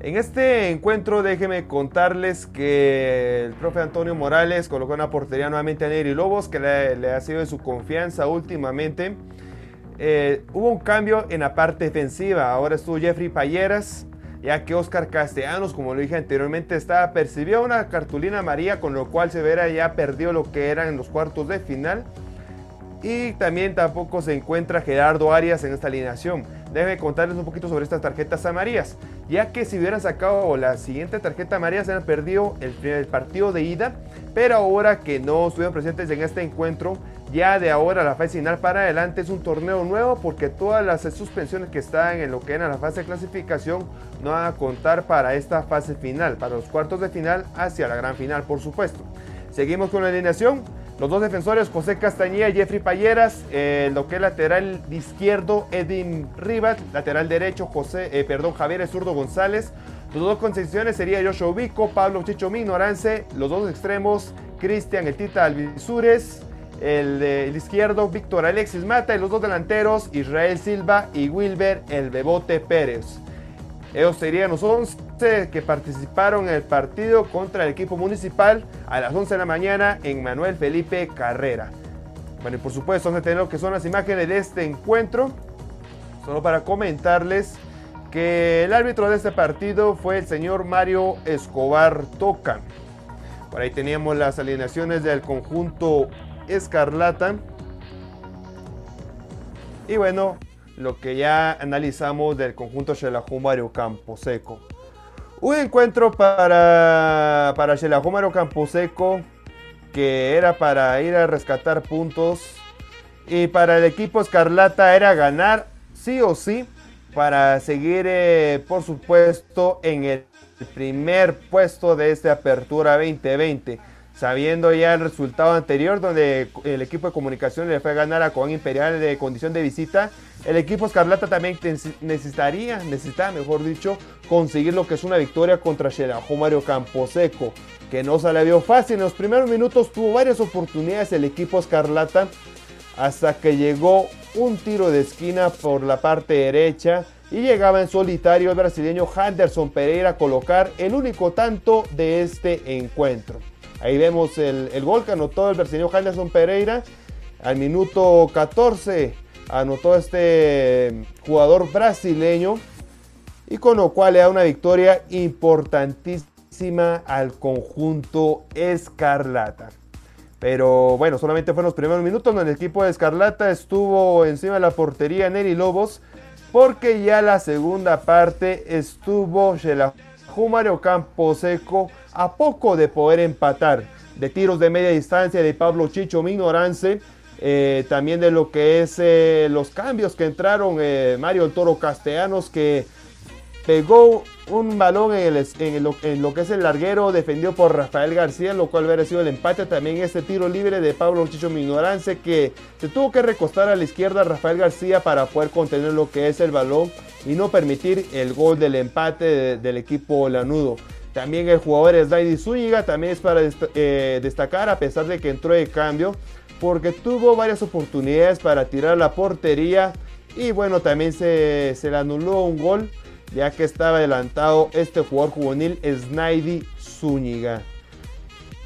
S3: en este encuentro déjenme contarles que el profe Antonio Morales colocó en la portería nuevamente a Neri Lobos, que le, ha sido de su confianza últimamente. Eh, hubo un cambio en la parte defensiva. Ahora estuvo Jeffrey Payeras ya que Oscar Castellanos, como lo dije anteriormente, estaba percibió una cartulina amarilla, con lo cual Severa ya perdió lo que eran en los cuartos de final. Y también tampoco se encuentra Gerardo Arias en esta alineación. Debe contarles un poquito sobre estas tarjetas amarillas, ya que si hubieran sacado la siguiente tarjeta amarilla se han perdido el, el partido de ida, pero ahora que no estuvieron presentes en este encuentro, ya de ahora la fase final para adelante es un torneo nuevo porque todas las suspensiones que están en lo que era la fase de clasificación no van a contar para esta fase final, para los cuartos de final hacia la gran final por supuesto. Seguimos con la alineación. Los dos defensores, José Castañeda y Jeffrey Payeras. Eh, lo que es lateral izquierdo, Edwin Rivas. Lateral derecho, José, eh, perdón, Javier Zurdo González. Los dos concesiones sería Joshua Ubico, Pablo Chicho Minorance. Los dos extremos, Cristian El Tita Alvisures el, izquierdo Víctor Alexis Mata y los dos delanteros Israel Silva y Wilber El Bebote Pérez. Ellos serían los 11 que participaron en el partido contra el equipo municipal a las 11 de la mañana en Manuel Felipe Carrera. Bueno, y por supuesto, vamos a tener lo que son las imágenes de este encuentro. Solo para comentarles que el árbitro de este partido fue el señor Mario Escobar Toca. Por ahí teníamos las alineaciones del conjunto Escarlata. Y bueno, lo que ya analizamos del conjunto Mario Campo Seco. Un encuentro para, para Mario Campo Seco que era para ir a rescatar puntos. Y para el equipo Escarlata era ganar sí o sí para seguir, eh, por supuesto, en el primer puesto de esta apertura 2020 sabiendo ya el resultado anterior donde el equipo de comunicación le fue a ganar a Coan Imperial de condición de visita, el equipo Escarlata también necesitaría, necesitaba mejor dicho, conseguir lo que es una victoria contra Xerajo Mario Camposeco, que no se le vio fácil. En los primeros minutos tuvo varias oportunidades el equipo Escarlata hasta que llegó un tiro de esquina por la parte derecha y llegaba en solitario el brasileño Henderson Pereira a colocar el único tanto de este encuentro. Ahí vemos el, gol que anotó el brasileño Henderson Pereira. Al minuto 14 anotó este jugador brasileño. Y con lo cual le da una victoria importantísima al conjunto Escarlata. Pero bueno, solamente fueron los primeros minutos donde el equipo de Escarlata estuvo encima de la portería Neri Lobos. Porque ya la segunda parte estuvo Mario Camposeco a poco de poder empatar. De tiros de media distancia de Pablo Chicho Minorance. Eh, también de lo que es eh, los cambios que entraron eh, Mario Toro Castellanos que pegó un balón en, lo, que es el larguero defendido por Rafael García, lo cual hubiera sido el empate. También este tiro libre de Pablo Chicho Minorance que se tuvo que recostar a la izquierda Rafael García para poder contener lo que es el balón y no permitir el gol del empate del equipo lanudo. También el jugador es Zúñiga, también es para eh, destacar a pesar de que entró de cambio porque tuvo varias oportunidades para tirar la portería y bueno también se, se le anuló un gol ya que estaba adelantado este jugador juvenil Snaidy Zúñiga.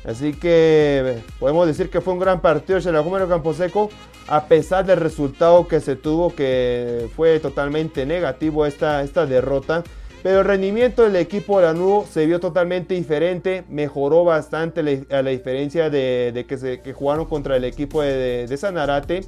S3: Así que podemos decir que fue un gran partido de Campo Camposeco, a pesar del resultado que se tuvo, que fue totalmente negativo esta, esta derrota. Pero el rendimiento del equipo de Lanudo se vio totalmente diferente, mejoró bastante a la diferencia de, que, se, jugaron contra el equipo de, de Sanarate.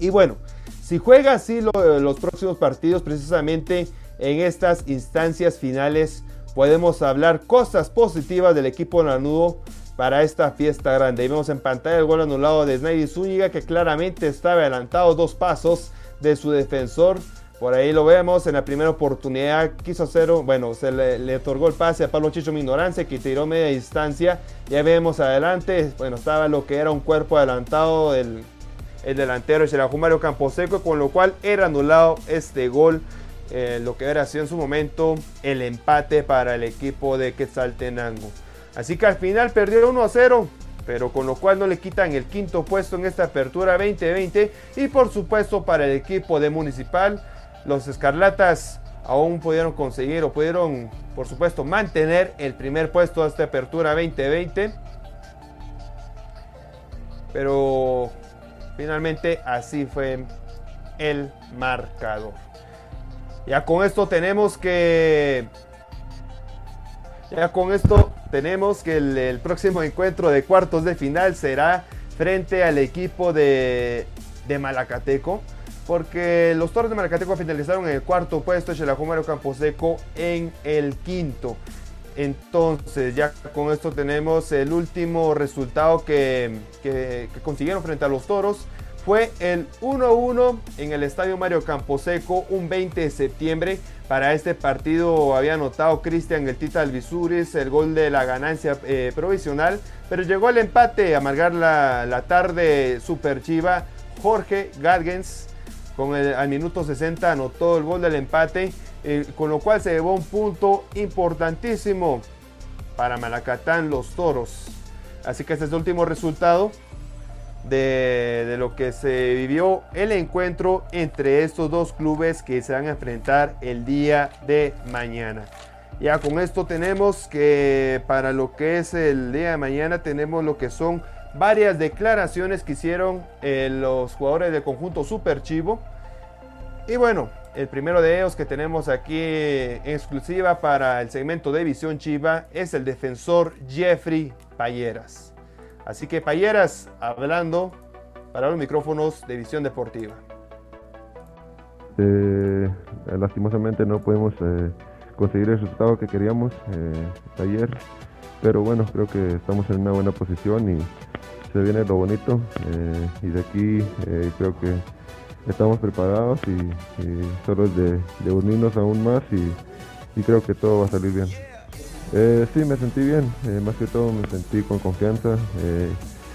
S3: Y bueno, si juega así los próximos partidos, precisamente en estas instancias finales podemos hablar cosas positivas del equipo lanudo para esta fiesta grande. Y vemos en pantalla el gol anulado de Snaidy Zúñiga que claramente estaba adelantado dos pasos de su defensor. Por ahí lo vemos en la primera oportunidad quiso hacer, bueno, se le, otorgó el pase a Pablo Chicho Minorance que tiró media distancia. Ya vemos adelante, bueno, estaba lo que era un cuerpo adelantado del el delantero Mario Camposeco, con lo cual era anulado este gol eh, lo que era sido en su momento el empate para el equipo de Quetzaltenango. Así que al final perdió 1 a 0, pero con lo cual no le quitan el quinto puesto en esta apertura 2020 y por supuesto para el equipo de Municipal, los Escarlatas aún pudieron conseguir o pudieron por supuesto mantener el primer puesto de esta apertura 2020. Pero finalmente así fue el marcador. Ya con esto tenemos que... Ya con esto tenemos que el, próximo encuentro de cuartos de final será frente al equipo de, de Malacateco. Porque los Toros de Malacateco finalizaron en el cuarto puesto, Campo Camposeco en el quinto. Entonces, ya con esto tenemos el último resultado que, que consiguieron frente a los Toros fue el 1-1 en el Estadio Mario Camposeco un 20 de septiembre. Para este partido había anotado Cristian el Tita Alvisuris el gol de la ganancia eh, provisional, pero llegó el empate a amargar la, tarde super chiva. Jorge Gargens con el, al minuto 60 anotó el gol del empate, eh, con lo cual se llevó un punto importantísimo para Malacatán los Toros. Así que este es el último resultado de, lo que se vivió el encuentro entre estos dos clubes que se van a enfrentar el día de mañana. Ya con esto tenemos que para lo que es el día de mañana tenemos lo que son varias declaraciones que hicieron eh, los jugadores del conjunto Super Chivo. Y bueno, el primero de ellos que tenemos aquí en exclusiva para el segmento de Visión Chiva es el defensor Jeffrey Payeras. Así que Payeras, hablando para los micrófonos de Visión Deportiva.
S10: Eh, lastimosamente no podemos eh, conseguir el resultado que queríamos eh, ayer, pero bueno, creo que estamos en una buena posición y se viene lo bonito y de aquí creo que estamos preparados y, solo es de, unirnos aún más y creo que todo va a salir bien. Eh, sí, me sentí bien, eh, más que todo me sentí con confianza eh,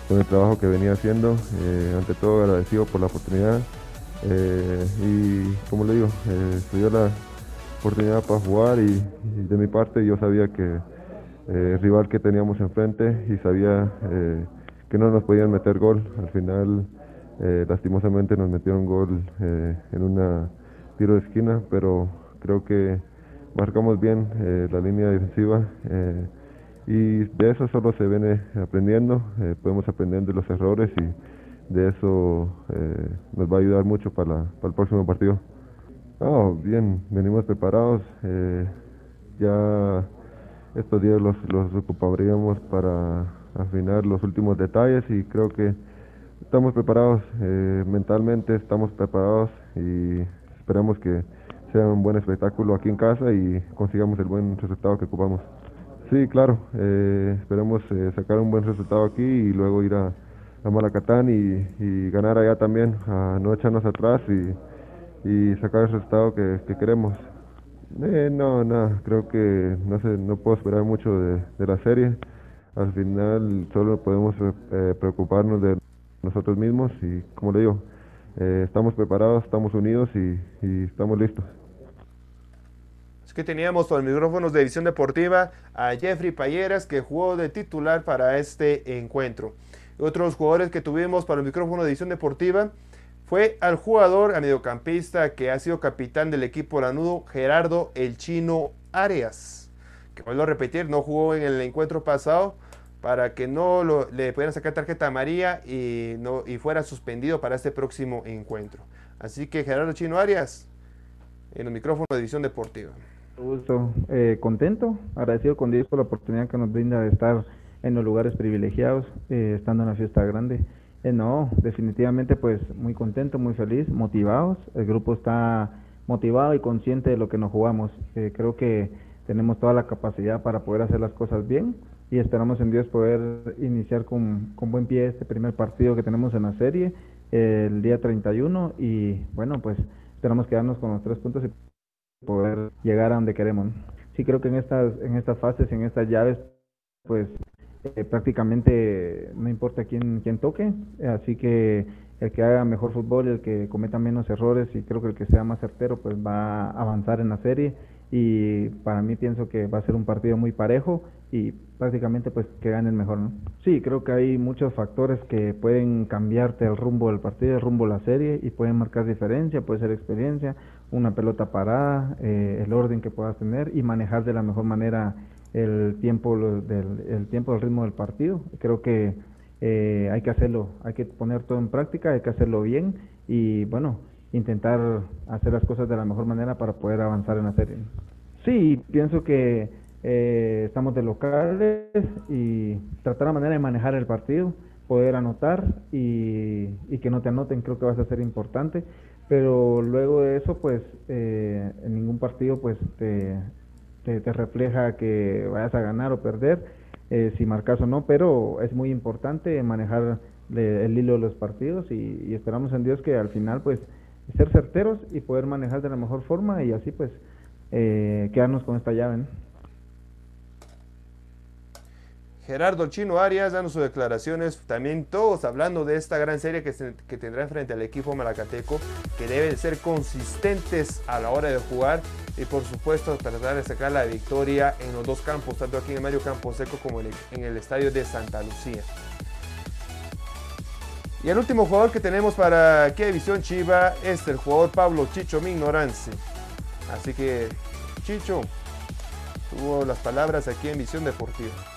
S10: con el trabajo que venía haciendo, eh, ante todo agradecido por la oportunidad y como le digo, se dio la oportunidad para jugar y, de mi parte yo sabía que el rival que teníamos enfrente y sabía que no nos podían meter gol, al final lastimosamente nos metieron gol en una tiro de esquina, pero creo que marcamos bien eh, la línea defensiva eh, y de eso solo se viene aprendiendo, eh, podemos aprender de los errores y de eso nos va a ayudar mucho para, el próximo partido. Oh, bien, venimos preparados, ya estos días los, los ocuparíamos para afinar los últimos detalles y creo que estamos preparados eh, mentalmente, estamos preparados y esperamos que sea un buen espectáculo aquí en casa y consigamos el buen resultado que ocupamos. Sí, claro, eh, esperemos eh, sacar un buen resultado aquí y luego ir a, a Malacatán y, ganar allá también, a no echarnos atrás y, y sacar el resultado que queremos. Eh, no, no, creo que no sé, no puedo esperar mucho de, de la serie. Al final solo podemos eh, preocuparnos de nosotros mismos y como le digo, eh, estamos preparados, estamos unidos y, y estamos listos.
S3: Es que teníamos con micrófonos de División Deportiva a Jeffrey Payeras que jugó de titular para este encuentro. Otros jugadores que tuvimos para el micrófono de División Deportiva fue al jugador, a mediocampista que ha sido capitán del equipo lanudo, Gerardo El Chino Arias. Que vuelvo a repetir, no jugó en el encuentro pasado para que no lo, le pudieran sacar tarjeta amarilla y, no, y fuera suspendido para este próximo encuentro. Así que Gerardo Chino Arias, en el micrófono de División Deportiva.
S11: Gusto, eh, contento, agradecido con Dios por la oportunidad que nos brinda de estar en los lugares privilegiados, eh, estando en la fiesta grande. Eh, no, definitivamente pues muy contento, muy feliz, motivados. El grupo está motivado y consciente de lo que nos jugamos. Eh, creo que tenemos toda la capacidad para poder hacer las cosas bien y esperamos en Dios poder iniciar con, con buen pie este primer partido que tenemos en la serie el día 31 y bueno pues esperamos quedarnos con los tres puntos y poder llegar a donde queremos. Sí creo que en estas, en estas fases, en estas llaves, pues eh, prácticamente no importa quién, quién toque, así que el que haga mejor fútbol, el que cometa menos errores y creo que el que sea más certero, pues va a avanzar en la serie y para mí pienso que va a ser un partido muy parejo y prácticamente pues que gane el mejor, ¿no? Sí, creo que hay muchos factores que pueden cambiarte el rumbo del partido, el rumbo de la serie y pueden marcar diferencia, puede ser experiencia, una pelota parada, eh, el orden que puedas tener y manejar de la mejor manera el tiempo del el tiempo del ritmo del partido. Creo que eh, hay que hacerlo, hay que poner todo en práctica, hay que hacerlo bien y bueno, intentar hacer las cosas de la mejor manera para poder avanzar en la serie. Sí, pienso que eh, estamos de locales y tratar la manera de manejar el partido, poder anotar y, y, que no te anoten, creo que va a ser importante. Pero luego de eso, pues eh, en ningún partido pues te, te, te, refleja que vayas a ganar o perder, eh, si marcas o no, pero es muy importante manejar el hilo de los partidos y, esperamos en Dios que al final pues ser certeros y poder manejar de la mejor forma y así pues eh, quedarnos con esta llave. ¿no?
S3: Gerardo Chino Arias dando sus declaraciones, también todos hablando de esta gran serie que, tendrá frente al equipo malacateco, que deben ser consistentes a la hora de jugar y por supuesto tratar de sacar la victoria en los dos campos, tanto aquí en el Mario Camposeco como en el, estadio de Santa Lucía. Y el último jugador que tenemos para aquí División Chiva es el jugador Pablo Chicho Mignorance. Así que, Chicho, tuvo las palabras aquí en Visión Deportiva.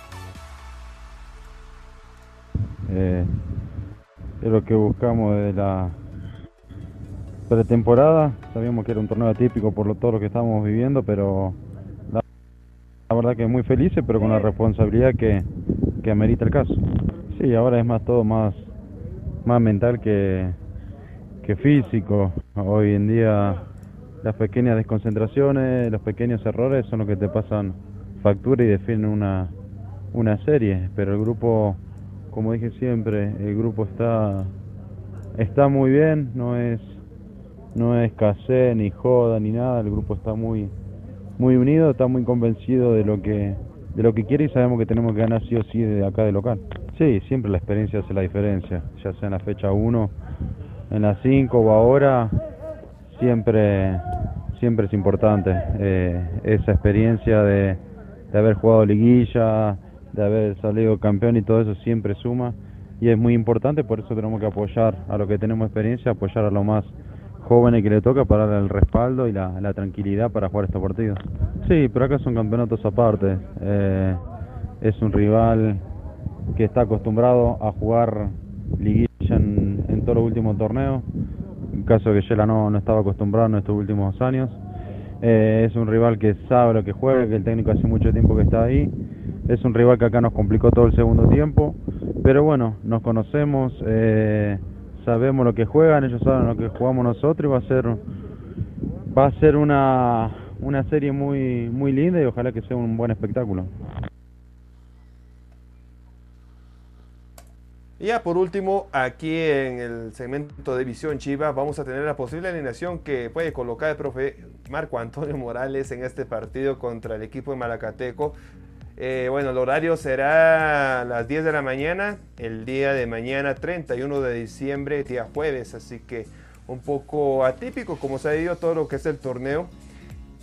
S12: Eh, es lo que buscamos desde la pretemporada. Sabíamos que era un torneo atípico por lo, todo lo que estábamos viviendo, pero la, verdad que muy felices, pero con la responsabilidad que, que amerita el caso. Sí, ahora es más todo más, más mental que, que físico. Hoy en día las pequeñas desconcentraciones, los pequeños errores son los que te pasan factura y definen una, una serie, pero el grupo, como dije siempre, el grupo está, está muy bien, no es, no es casé ni joda ni nada, el grupo está muy, muy unido, está muy convencido de lo que, de lo que quiere y sabemos que tenemos que ganar sí o sí de acá de local. Sí, siempre la experiencia hace la diferencia, ya sea en la fecha 1, en la 5 o ahora, siempre, siempre es importante eh, esa experiencia de, de, haber jugado liguilla, de haber salido campeón y todo eso siempre suma y es muy importante, por eso tenemos que apoyar a lo que tenemos experiencia, apoyar a los más jóvenes que le toca para dar el respaldo y la, tranquilidad para jugar estos partidos. Sí, pero acá son campeonatos aparte, eh, es un rival que está acostumbrado a jugar liguilla en, todos los últimos torneos, en caso que Yela no, no estaba acostumbrado en estos últimos años. Eh, es un rival que sabe lo que juega, que el técnico hace mucho tiempo que está ahí. Es un rival que acá nos complicó todo el segundo tiempo, pero bueno, nos conocemos, eh, sabemos lo que juegan, ellos saben lo que jugamos nosotros y va a ser, va a ser una, una serie muy, muy linda y ojalá que sea un buen espectáculo.
S3: Y ya por último, aquí en el segmento de Visión Chiva, vamos a tener la posible alineación que puede colocar el profe Marco Antonio Morales en este partido contra el equipo de Malacateco. Eh, bueno, el horario será a las 10 de la mañana, el día de mañana 31 de diciembre, día jueves, así que un poco atípico como se ha ido todo lo que es el torneo.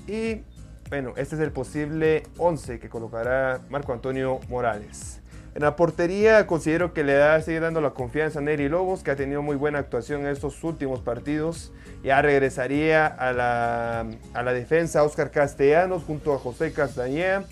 S3: Y bueno, este es el posible 11 que colocará Marco Antonio Morales. En la portería considero que le da, sigue dando la confianza a Neri Lobos, que ha tenido muy buena actuación en estos últimos partidos. Ya regresaría a la, a la defensa Oscar Castellanos junto a José Castañeda.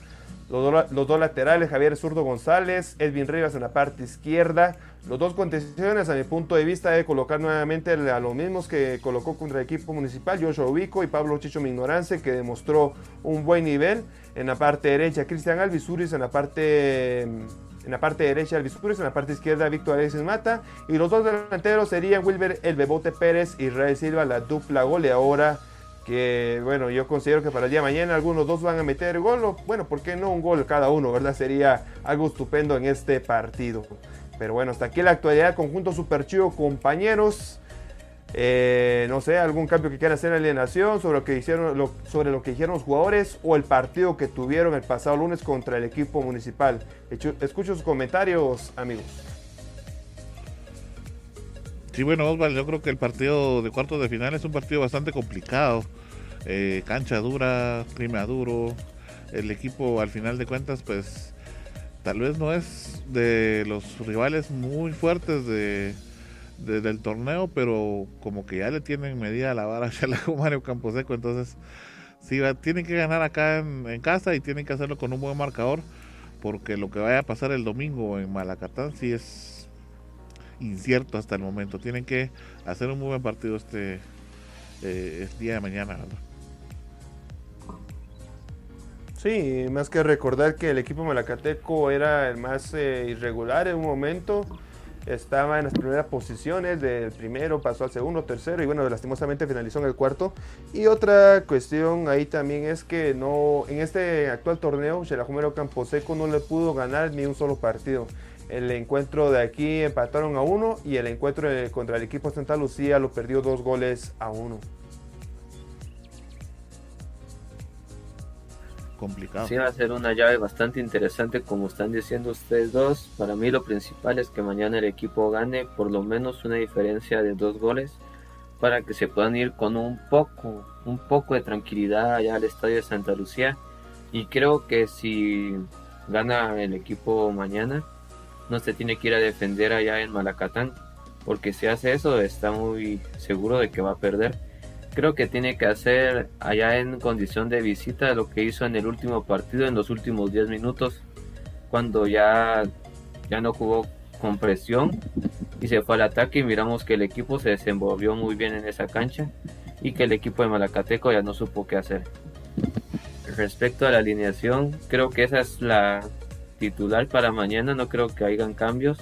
S3: Los, dos laterales, Javier Zurdo González, Edwin Rivas en la parte izquierda. Los dos contenciones, a mi punto de vista, de colocar nuevamente a los mismos que colocó contra el equipo municipal, Joshua Ubico y Pablo Chicho Mignorance, que demostró un buen nivel. En la parte derecha, Cristian Alvisuris, en la parte en la parte derecha Alvisuris, en la parte izquierda Víctor Alexis Mata. Y los dos delanteros serían Wilber El Bebote Pérez y Israel Silva, la dupla goleadora. Que bueno, yo considero que para el día de mañana algunos dos van a meter gol. Bueno, ¿por qué no un gol cada uno? ¿Verdad? Sería algo estupendo en este partido. Pero bueno, hasta aquí la actualidad conjunto super chido, compañeros. Eh, no sé, algún cambio que quiera hacer en alienación sobre lo que hicieron, sobre lo que los jugadores o el partido que tuvieron el pasado lunes contra el equipo municipal. Escucho sus comentarios, amigos.
S1: Sí, bueno, Osvaldo, yo creo que el partido de cuartos de final es un partido bastante complicado. Eh, cancha dura, clima duro. El equipo, al final de cuentas, pues tal vez no es de los rivales muy fuertes de, del torneo, pero como que ya le tienen medida la vara la Mario Camposeco, entonces sí, tienen que ganar acá en, casa y tienen que hacerlo con un buen marcador, porque lo que vaya a pasar el domingo en Malacatán sí es incierto hasta el momento. Tienen que hacer un muy buen partido este, eh, día de mañana,
S3: Sí, más que recordar que el equipo malacateco era el más eh, irregular en un momento estaba en las primeras posiciones, del primero pasó al segundo, tercero y bueno, lastimosamente finalizó en el cuarto. Y otra cuestión ahí también es que no en este actual torneo, Xelajumero Camposeco no le pudo ganar ni un solo partido. El encuentro de aquí empataron a uno y el encuentro contra el equipo Santa Lucía lo perdió dos goles a uno.
S1: complicado.
S2: Sí, va a ser una llave bastante interesante, como están diciendo ustedes dos. Para mí lo principal es que mañana el equipo gane por lo menos una diferencia de dos goles para que se puedan ir con un poco, un poco de tranquilidad allá al estadio de Santa Lucía. Y creo que si gana el equipo mañana, no se tiene que ir a defender allá en Malacatán, porque si hace eso está muy seguro de que va a perder creo que tiene que hacer allá en condición de visita lo que hizo en el último partido, en los últimos 10 minutos, cuando ya, ya no jugó con presión y se fue al ataque y miramos que el equipo se desenvolvió muy bien en esa cancha y que el equipo de Malacateco ya no supo qué hacer. Respecto a la alineación, creo que esa es la titular para mañana, no creo que hayan cambios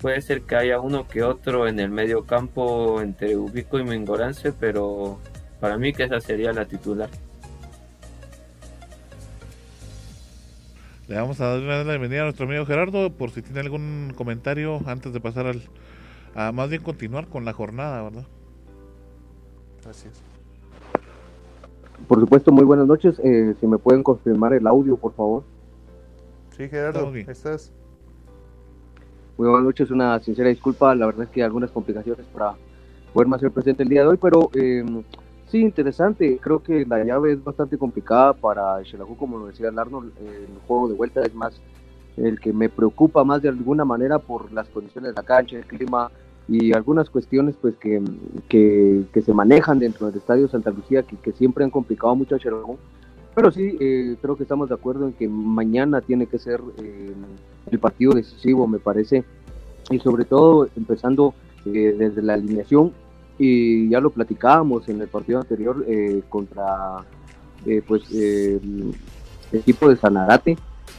S2: puede ser que haya uno que otro en el medio campo entre Ubico y Mingorance, pero para mí que esa sería la titular.
S1: Le vamos a dar la bienvenida a nuestro amigo Gerardo por si tiene algún comentario antes de pasar al, a más bien continuar con la jornada, ¿verdad?
S3: Gracias.
S13: Por supuesto, muy buenas noches. Eh, si me pueden confirmar el audio, por favor.
S3: Sí, Gerardo, estás.
S13: Muy buenas noches, una sincera disculpa, la verdad es que hay algunas complicaciones para poder más ser presente el día de hoy, pero eh, sí, interesante, creo que la llave es bastante complicada para Xelajú, como lo decía Arnold, el juego de vuelta es más el que me preocupa más de alguna manera por las condiciones de la cancha, el clima y algunas cuestiones pues que, que, se manejan dentro del estadio Santa Lucía que, que siempre han complicado mucho a Xelajú. Pero sí, eh, creo que estamos de acuerdo en que mañana tiene que ser eh, el partido decisivo, me parece, y sobre todo empezando eh, desde la alineación, y ya lo platicábamos en el partido anterior eh, contra eh, pues el equipo de Sanarate,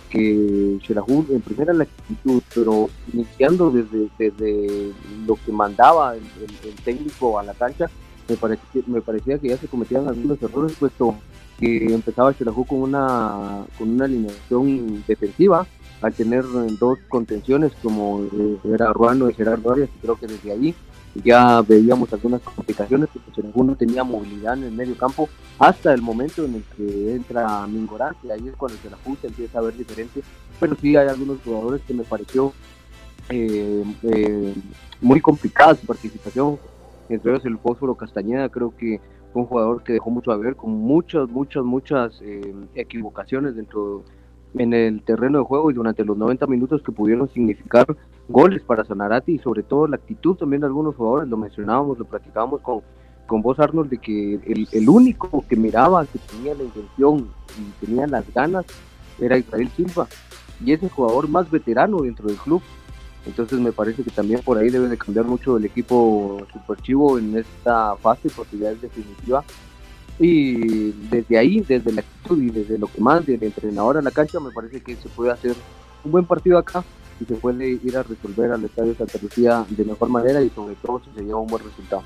S13: que Xelajú en primera la actitud, pero iniciando desde, desde lo que mandaba el, el- el técnico a la cancha, me, parecía, me parecía que ya se cometían algunos errores, puesto que empezaba Xelajú con una, con una alineación defensiva, al tener dos contenciones como eh, era Ruano y Gerardo Arias, creo que desde ahí ya veíamos algunas complicaciones porque Xelajú no tenía movilidad en el medio campo hasta el momento en el que entra Mingorán, que ahí es cuando se la se empieza a ver diferente, pero sí hay algunos jugadores que me pareció eh, eh, muy complicada su participación, entre ellos el Fósforo Castañeda, creo que fue un jugador que dejó mucho a ver, con muchas, muchas, muchas eh, equivocaciones dentro en el terreno de juego y durante los 90 minutos que pudieron significar goles para Sanarati y sobre todo la actitud también de algunos jugadores, lo mencionábamos, lo platicábamos con, con vos Arnold, de que el, el único que miraba, que tenía la intención y tenía las ganas, era Israel Silva, y es el jugador más veterano dentro del club. Entonces me parece que también por ahí debe de cambiar mucho el equipo superchivo en esta fase porque ya es definitiva. Y desde ahí, desde la actitud y desde lo que más del entrenador a la cancha, me parece que se puede hacer un buen partido acá y se puede ir a resolver al Estadio Santa Lucía de mejor manera y sobre todo si se lleva un buen resultado.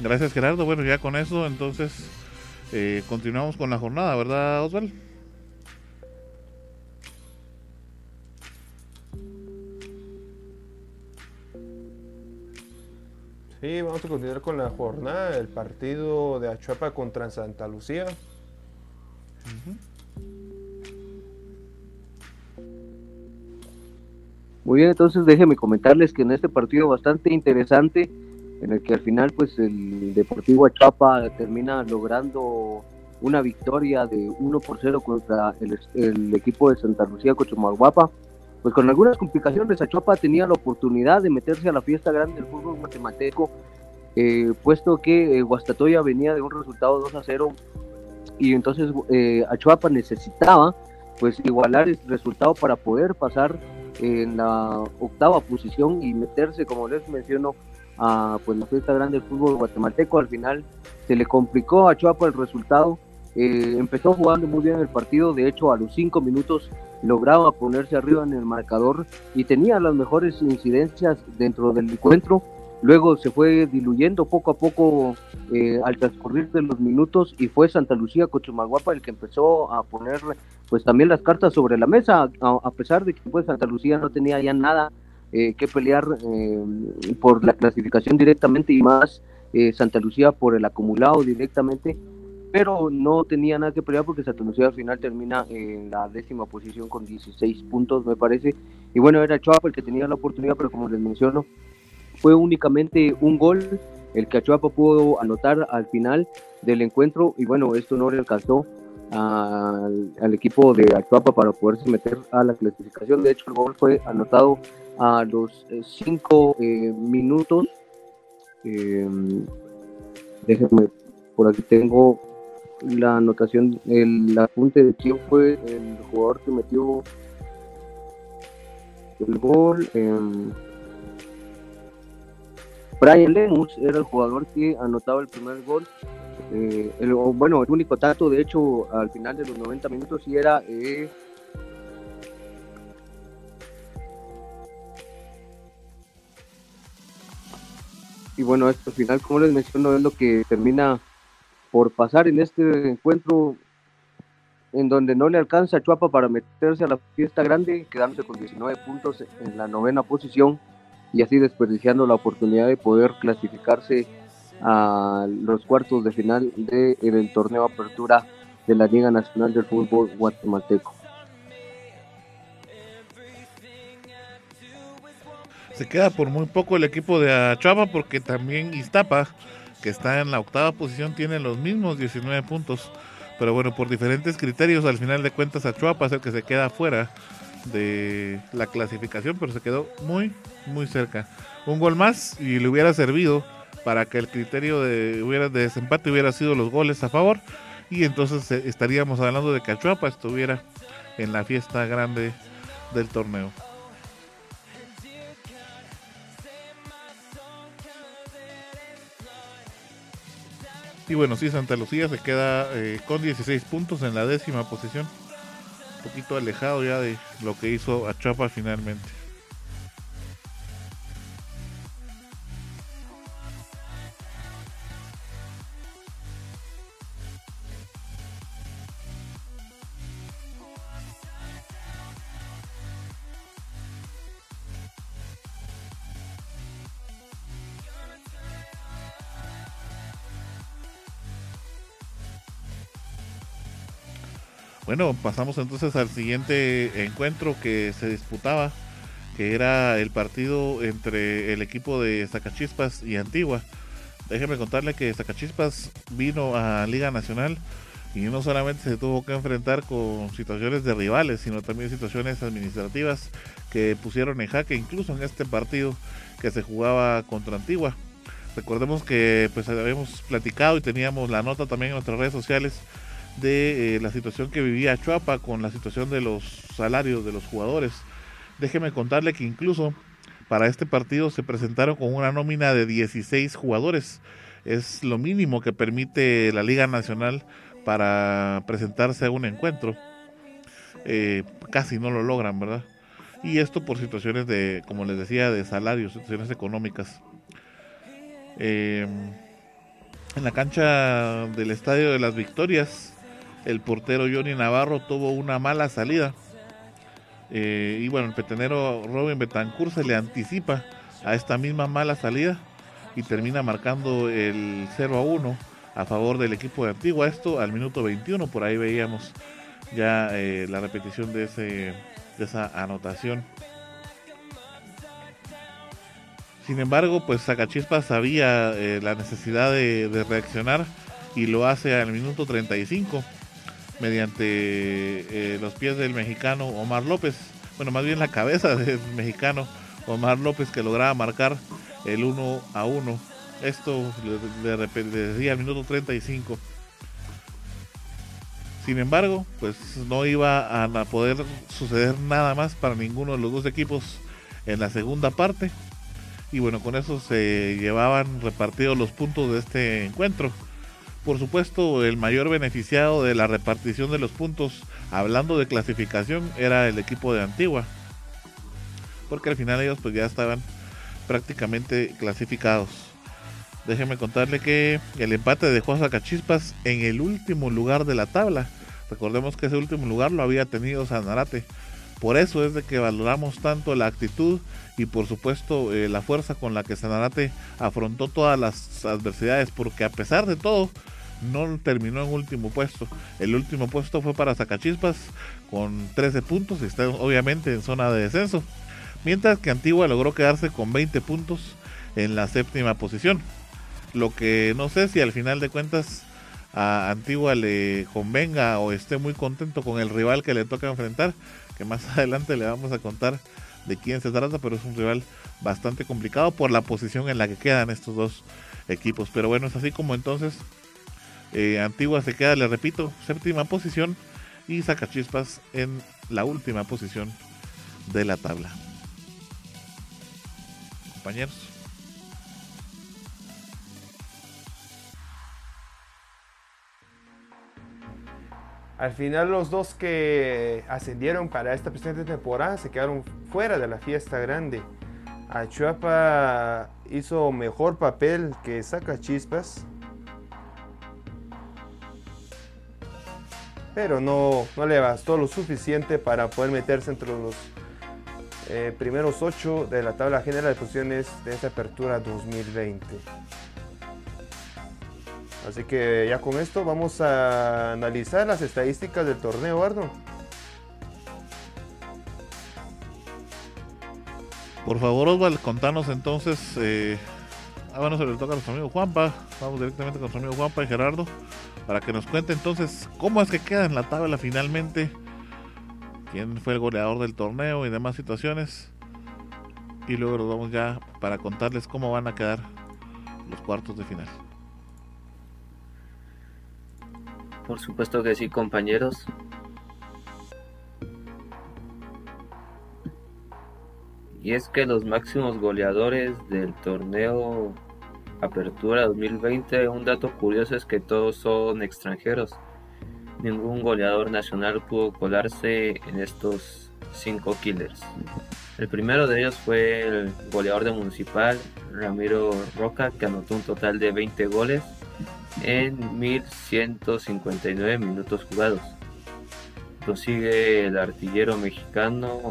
S1: Gracias Gerardo. Bueno, ya con eso entonces eh, continuamos con la jornada, ¿verdad Osvaldo?
S3: Sí, vamos a continuar con la jornada, el partido de Achuapa contra Santa Lucía.
S13: Muy bien, entonces déjenme comentarles que en este partido bastante interesante, en el que al final pues el Deportivo Achuapa termina logrando una victoria de 1 por 0 contra el, el equipo de Santa Lucía Cochumalguapa, pues con algunas complicaciones Achuapa tenía la oportunidad de meterse a la fiesta grande del fútbol guatemalteco, eh, puesto que eh, Guastatoya venía de un resultado 2 a 0 y entonces eh, Achuapa necesitaba pues igualar el resultado para poder pasar en la octava posición y meterse, como les menciono, a pues, la fiesta grande del fútbol guatemalteco. Al final se le complicó a Chuapa el resultado. Eh, empezó jugando muy bien el partido, de hecho a los cinco minutos lograba ponerse arriba en el marcador y tenía las mejores incidencias dentro del encuentro. Luego se fue diluyendo poco a poco eh, al transcurrir de los minutos y fue Santa Lucía Cochumaguapa el que empezó a poner pues también las cartas sobre la mesa, a, a pesar de que pues Santa Lucía no tenía ya nada eh, que pelear eh, por la clasificación directamente y más eh, Santa Lucía por el acumulado directamente, pero no tenía nada que pelear porque Santa Lucía al final termina en la décima posición con 16 puntos me parece, y bueno era Chuapa el que tenía la oportunidad, pero como les menciono, fue únicamente un gol el que Achuapa pudo anotar al final del encuentro y bueno, esto no le alcanzó al, al, equipo de Achuapa para poderse meter a la clasificación. De hecho, el gol fue anotado a los eh, cinco eh, minutos. Eh, déjenme, por aquí tengo la anotación, el apunte de quién fue el jugador que metió el gol. Brian Lemus era el jugador que anotaba el primer gol. Eh, bueno, el único tanto, de hecho, al final de los 90 minutos, sí era. Eh, y bueno, esto al final, como les menciono, es lo que termina por pasar en este encuentro en donde no le alcanza a Chuapa para meterse a la fiesta grande, quedándose con 19 puntos en la novena posición y así desperdiciando la oportunidad de poder clasificarse a los cuartos de final del de, torneo Apertura de la Liga Nacional del Fútbol Guatemalteco.
S1: Se queda por muy poco el equipo de Achuapa porque también Iztapa, que está en la octava posición, tiene los mismos 19 puntos. Pero bueno, por diferentes criterios, al final de cuentas Achuapa es el que se queda fuera de la clasificación, pero se quedó muy, muy cerca. Un gol más y le hubiera servido para que el criterio de, hubiera, de desempate hubiera sido los goles a favor y entonces estaríamos hablando de que Achuapa estuviera en la fiesta grande del torneo. Y bueno, sí, Santa Lucía se queda eh, con 16 puntos en la décima posición. Un poquito alejado ya de lo que hizo Achapa finalmente. Bueno, pasamos entonces al siguiente encuentro que se disputaba, que era el partido entre el equipo de Zacachispas y Antigua. Déjeme contarle que Zacachispas vino a Liga Nacional y no solamente se tuvo que enfrentar con situaciones de rivales, sino también situaciones administrativas que pusieron en jaque incluso en este partido que se jugaba contra Antigua. Recordemos que pues habíamos platicado y teníamos la nota también en nuestras redes sociales de eh, la situación que vivía Chuapa con la situación de los salarios de los jugadores. Déjeme contarle que incluso para este partido se presentaron con una nómina de 16 jugadores. Es lo mínimo que permite la Liga Nacional para presentarse a un encuentro. Eh, casi no lo logran, ¿verdad? Y esto por situaciones de, como les decía, de salarios, situaciones económicas. Eh, en la cancha del Estadio de las Victorias el portero Johnny Navarro tuvo una mala salida. Eh, y bueno, el petenero Robin Betancourt se le anticipa a esta misma mala salida y termina marcando el 0 a 1 a favor del equipo de Antigua. Esto al minuto 21, por ahí veíamos ya eh, la repetición de, ese, de esa anotación. Sin embargo, pues Zacachispa sabía eh, la necesidad de reaccionar y lo hace al minuto 35 mediante eh, los pies del mexicano Omar López, bueno, más bien la cabeza del mexicano Omar López que lograba marcar el 1 a 1. Esto de repente decía al minuto 35. Sin embargo, pues no iba a poder suceder nada más para ninguno de los dos equipos en la segunda parte. Y bueno, con eso se llevaban repartidos los puntos de este encuentro. Por supuesto, el mayor beneficiado de la repartición de los puntos, hablando de clasificación, era el equipo de Antigua. Porque al final ellos pues ya estaban prácticamente clasificados. Déjenme contarle que el empate dejó a Zacachispas en el último lugar de la tabla. Recordemos que ese último lugar lo había tenido Sanarate. Por eso es de que valoramos tanto la actitud y por supuesto eh, la fuerza con la que Sanarate afrontó todas las adversidades, porque a pesar de todo, no terminó en último puesto. El último puesto fue para Zacachispas con 13 puntos está obviamente en zona de descenso. Mientras que Antigua logró quedarse con 20 puntos en la séptima posición. Lo que no sé si al final de cuentas a Antigua le convenga o esté muy contento con el rival que le toca enfrentar, que más adelante le vamos a contar de quién se trata, pero es un rival bastante complicado por la posición en la que quedan estos dos equipos. Pero bueno, es así como entonces eh, Antigua se queda, le repito, séptima posición y Zacachispas en la última posición de la tabla. Compañeros.
S3: Al final los dos que ascendieron para esta presente temporada se quedaron fuera de la fiesta grande. Achuapa hizo mejor papel que Zacachispas pero no, no le bastó lo suficiente para poder meterse entre los eh, primeros ocho de la tabla general de posiciones de esta apertura 2020. Así que ya con esto vamos a analizar las estadísticas del torneo, Arno.
S1: Por favor, Osval, contanos entonces. Eh, ah, bueno, se le toca a nuestro amigo Juanpa. Vamos directamente con nuestro amigo Juanpa y Gerardo para que nos cuente entonces cómo es que queda en la tabla finalmente, quién fue el goleador del torneo y demás situaciones. Y luego nos vamos ya para contarles cómo van a quedar los cuartos de final.
S2: Por supuesto que sí, compañeros. Y es que los máximos goleadores del torneo Apertura 2020, un dato curioso es que todos son extranjeros. Ningún goleador nacional pudo colarse en estos cinco killers. El primero de ellos fue el goleador de Municipal, Ramiro Roca, que anotó un total de 20 goles en 1159 minutos jugados. Prosigue el artillero mexicano,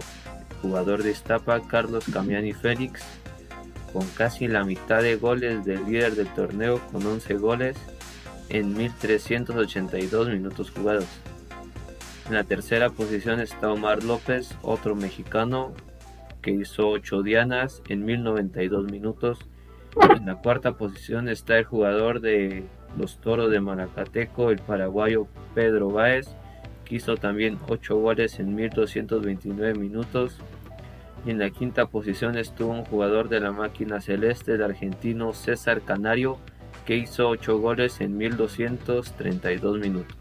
S2: jugador de Iztapa, Carlos Camiani Félix, con casi la mitad de goles del líder del torneo con 11 goles en 1382 minutos jugados. En la tercera posición está Omar López, otro mexicano que hizo 8 dianas en 1092 minutos. En la cuarta posición está el jugador de los Toros de Maracateco, el paraguayo Pedro Báez, que hizo también 8 goles en 1229 minutos. Y en la quinta posición estuvo un jugador de la máquina celeste, el argentino César Canario, que hizo 8 goles en 1232 minutos.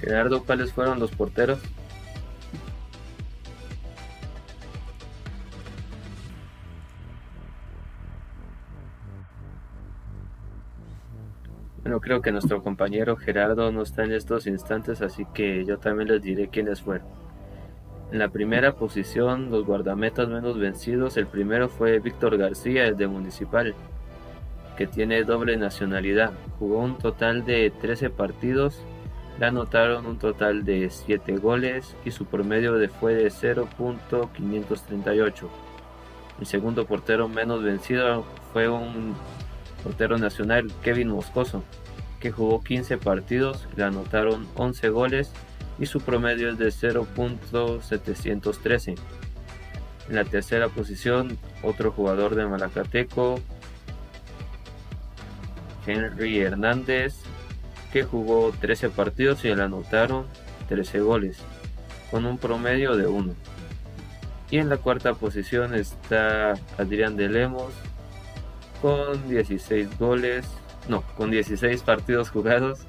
S2: Gerardo, ¿cuáles fueron los porteros? Bueno, creo que nuestro compañero Gerardo no está en estos instantes, así que yo también les diré quiénes fueron. En la primera posición, los guardametas menos vencidos, el primero fue Víctor García, el de Municipal, que tiene doble nacionalidad. Jugó un total de 13 partidos, le anotaron un total de 7 goles y su promedio de fue de 0.538. El segundo portero menos vencido fue un portero nacional Kevin Moscoso, que jugó 15 partidos, le anotaron 11 goles y su promedio es de 0.713. En la tercera posición, otro jugador de Malacateco, Henry Hernández, que jugó 13 partidos y le anotaron 13 goles, con un promedio de 1. Y en la cuarta posición está Adrián de Lemos, con 16 goles, no, con 16 partidos jugados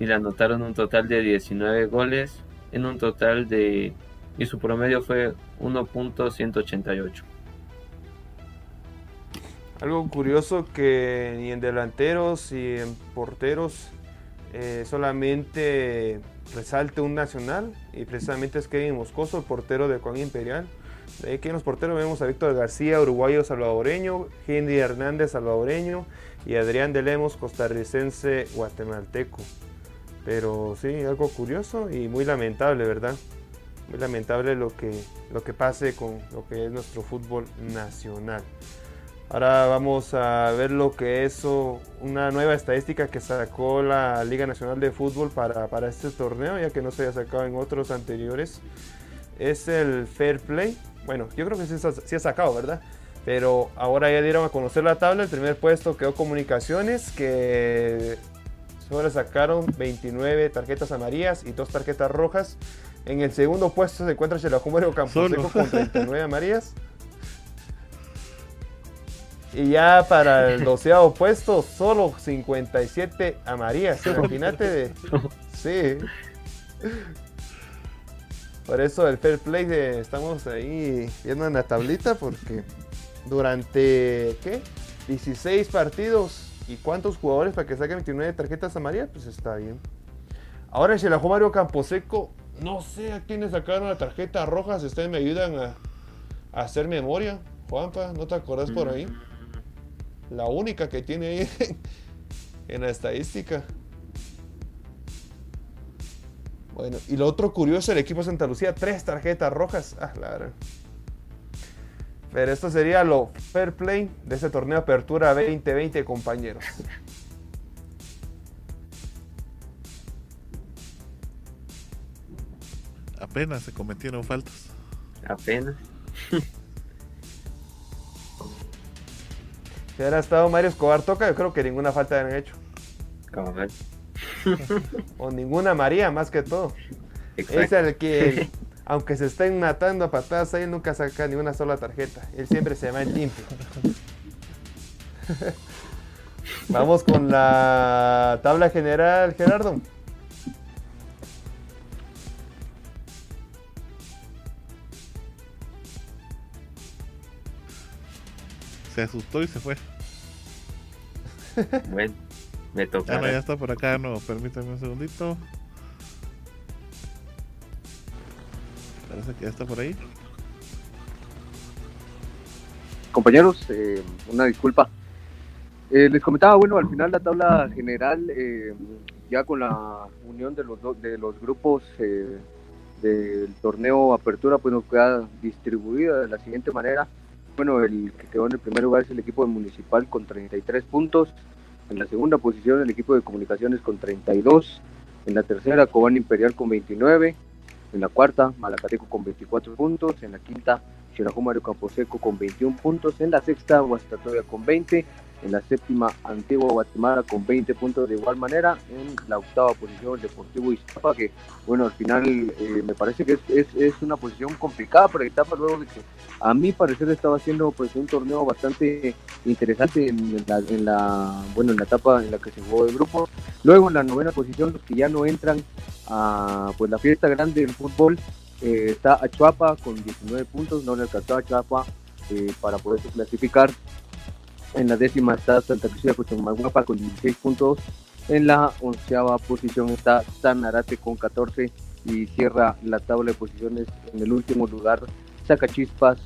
S2: y le anotaron un total de 19 goles en un total de y su promedio fue 1.188.
S3: Algo curioso que ni en delanteros y en porteros eh, solamente resalte un nacional y precisamente es Kevin Moscoso, el portero de Juan Imperial. De aquí en los porteros vemos a Víctor García, uruguayo salvadoreño, Henry Hernández, salvadoreño, y Adrián de Lemos, costarricense guatemalteco. Pero sí, algo curioso y muy lamentable, ¿verdad? Muy lamentable lo que, lo que pase con lo que es nuestro fútbol nacional. Ahora vamos a ver lo que es una nueva estadística que sacó la Liga Nacional de Fútbol para, para este torneo, ya que no se había sacado en otros anteriores. Es el Fair Play. Bueno, yo creo que sí, sí ha sacado, ¿verdad? Pero ahora ya dieron a conocer la tabla. El primer puesto quedó Comunicaciones, que solo sacaron 29 tarjetas amarillas y 2 tarjetas rojas. En el segundo puesto se encuentra Chelajumario Camposeco con 39 amarillas. Y ya para el doceavo puesto, solo 57 amarillas. Imagínate de. Sí. Por eso el fair play de, estamos ahí viendo en la tablita porque durante ¿qué? 16 partidos y cuántos jugadores para que saquen 29 tarjetas amarillas, pues está bien. Ahora el Xelajú Mario Camposeco, no sé a quiénes sacaron la tarjeta roja, si ustedes me ayudan a, a hacer memoria. Juanpa, ¿no te acordás por ahí? La única que tiene ahí en la estadística. Bueno, y lo otro curioso, el equipo Santa Lucía, tres tarjetas rojas. Ah, claro. Pero esto sería lo fair play de ese torneo Apertura 2020, compañeros.
S1: Apenas se cometieron faltas.
S2: Apenas.
S3: Si hubiera estado Mario Escobar Toca, yo creo que ninguna falta habían hecho. O ninguna María, más que todo.
S2: Exacto.
S3: Es el que, aunque se estén matando a patadas, él nunca saca ni una sola tarjeta. Él siempre se va en limpio. Vamos con la tabla general, Gerardo.
S1: Se asustó y se fue.
S2: Bueno, me toca.
S1: Ya, no, ya está por acá, no, permítame un segundito. Está por ahí.
S13: Compañeros, eh, una disculpa. Eh, les comentaba, bueno, al final la tabla general, eh, ya con la unión de los, de los grupos del torneo Apertura, pues nos queda distribuida de la siguiente manera. Bueno, el que quedó en el primer lugar es el equipo de Municipal con 33 puntos. En la segunda posición el equipo de Comunicaciones con 32. En la tercera Cobán Imperial con 29. En la cuarta Malacateco con 24 puntos. En la quinta Xirajú Mario Camposeco con 21 puntos. En la sexta Guastatoya con 20. En la séptima Antigua Guatemala con 20 puntos de igual manera. En la octava posición el Deportivo Iztapa que bueno al final eh, me parece que es, es, una posición complicada para Iztapa luego de que a mi parecer estaba haciendo pues un torneo bastante interesante en la, en la bueno en la etapa en la que se jugó el grupo luego en la novena posición los que ya no entran a pues la fiesta grande del fútbol eh, está Achuapa con 19 puntos no le alcanzó a Achuapa eh, para poderse clasificar en la décima está Santa Cruz de Cochumaguapa con 16 puntos en la onceava posición está Sanarate con 14 y cierra la tabla de posiciones en el último lugar Sacachispas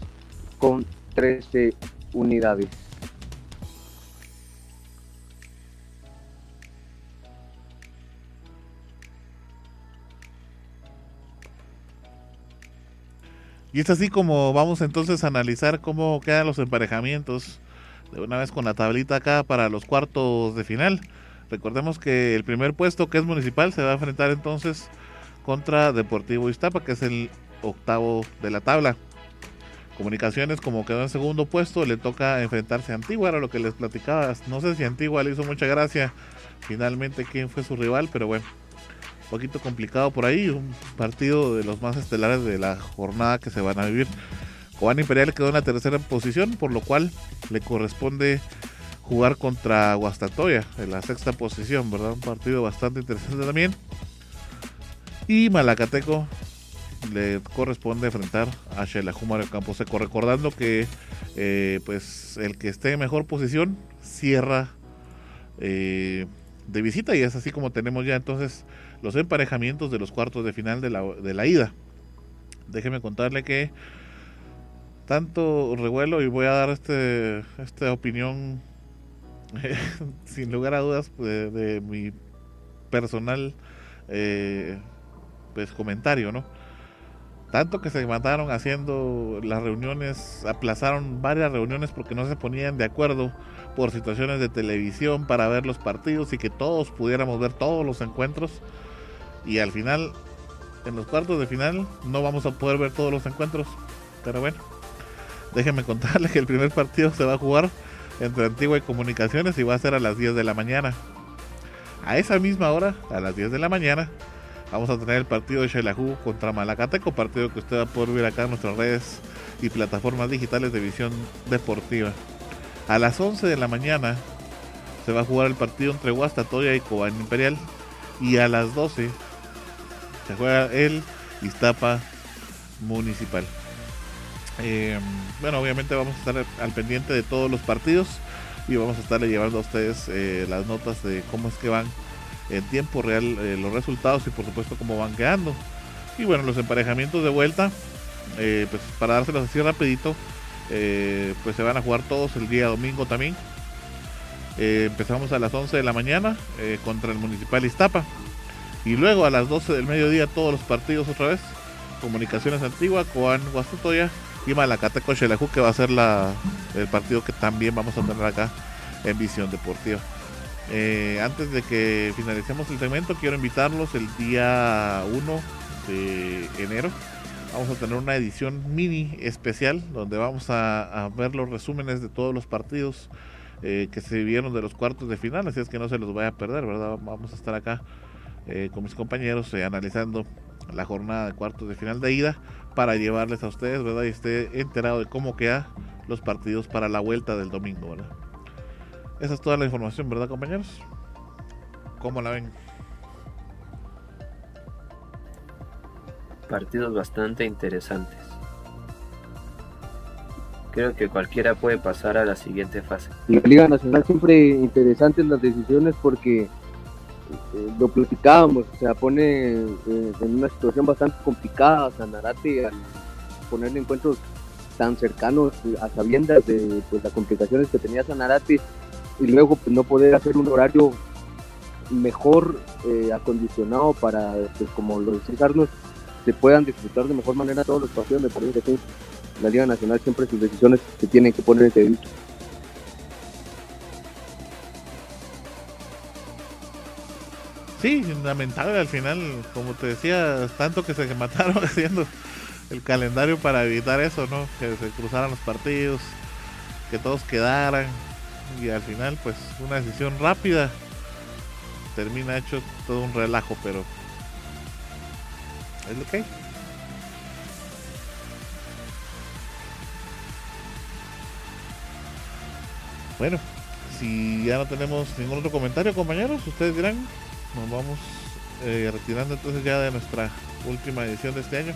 S13: con 13 unidades.
S1: Y es así como vamos entonces a analizar cómo quedan los emparejamientos de una vez con la tablita acá para los cuartos de final. Recordemos que el primer puesto que es municipal se va a enfrentar entonces contra Deportivo Iztapa, que es el octavo de la tabla. Comunicaciones, como quedó en segundo puesto, le toca enfrentarse a Antigua, era lo que les platicaba. No sé si Antigua le hizo mucha gracia finalmente quién fue su rival, pero bueno, un poquito complicado por ahí. Un partido de los más estelares de la jornada que se van a vivir. Cobán Imperial quedó en la tercera posición, por lo cual le corresponde jugar contra Guastatoya en la sexta posición, ¿verdad? Un partido bastante interesante también. Y Malacateco le corresponde enfrentar a Xelajú Mario Camposeco, recordando que eh, pues el que esté en mejor posición cierra eh, de visita y es así como tenemos ya entonces los emparejamientos de los cuartos de final de la, de la ida. Déjeme contarle que tanto revuelo y voy a dar este esta opinión sin lugar a dudas de, de mi personal eh, pues comentario no tanto que se mataron haciendo las reuniones aplazaron varias reuniones porque no se ponían de acuerdo por situaciones de televisión para ver los partidos y que todos pudiéramos ver todos los encuentros. Y al final en los cuartos de final no vamos a poder ver todos los encuentros. Pero bueno déjenme contarle que el primer partido se va a jugar entre Antigua y Comunicaciones y va a ser a las 10 de la mañana. A esa misma hora, a las 10 de la mañana, vamos a tener el partido de Xelajú contra Malacateco, partido que usted va a poder ver acá en nuestras redes y plataformas digitales de visión deportiva. A las 11 de la mañana se va a jugar el partido entre Guastatoya y Cobán Imperial y a las 12 se juega el Iztapa Municipal. Eh, bueno, obviamente vamos a estar al pendiente de todos los partidos y vamos a estarle llevando a ustedes eh, las notas de cómo es que van en tiempo real eh, los resultados y por supuesto cómo van quedando. Y bueno, los emparejamientos de vuelta, pues para dárselos así rapidito, pues se van a jugar todos el día domingo también. Empezamos a las 11 de la mañana contra el Municipal Iztapa. Y luego a las 12 del mediodía todos los partidos otra vez. Comunicaciones Antigua, Coan Guastatoya y Malacateco Xelajú, que va a ser la, el partido que también vamos a tener acá en Visión Deportiva. Eh, antes de que finalicemos el segmento, quiero invitarlos el día 1 de enero. Vamos a tener una edición mini especial donde vamos a, a ver los resúmenes de todos los partidos eh, que se vivieron de los cuartos de final. Así es que no se los vaya a perder, ¿verdad? Vamos a estar acá eh, con mis compañeros eh, analizando la jornada de cuartos de final de ida para llevarles a ustedes, ¿verdad? Y esté enterado de cómo quedan los partidos para la vuelta del domingo, ¿verdad? Esa es toda la información, ¿verdad, compañeros? ¿Cómo la ven?
S2: Partidos bastante interesantes. Creo que cualquiera puede pasar a la siguiente fase.
S13: En la Liga Nacional siempre interesantes las decisiones porque eh, lo platicábamos, se pone eh, en una situación bastante complicada Sanarate al poner encuentros tan cercanos a sabiendas de pues, las complicaciones que tenía Sanarate y luego pues, no poder hacer un horario mejor eh, acondicionado para, pues, como lo decía Carlos, se puedan disfrutar de mejor manera todos los partidos. Me parece que la Liga Nacional siempre sus decisiones se tienen que poner en
S1: Sí, lamentable al final, como te decía, tanto que se mataron haciendo el calendario para evitar eso, ¿no? Que se cruzaran los partidos, que todos quedaran y al final pues una decisión rápida termina hecho todo un relajo, pero es lo que hay. Bueno, si ya no tenemos ningún otro comentario, compañeros, ustedes dirán, nos vamos eh, retirando entonces ya de nuestra última edición de este año.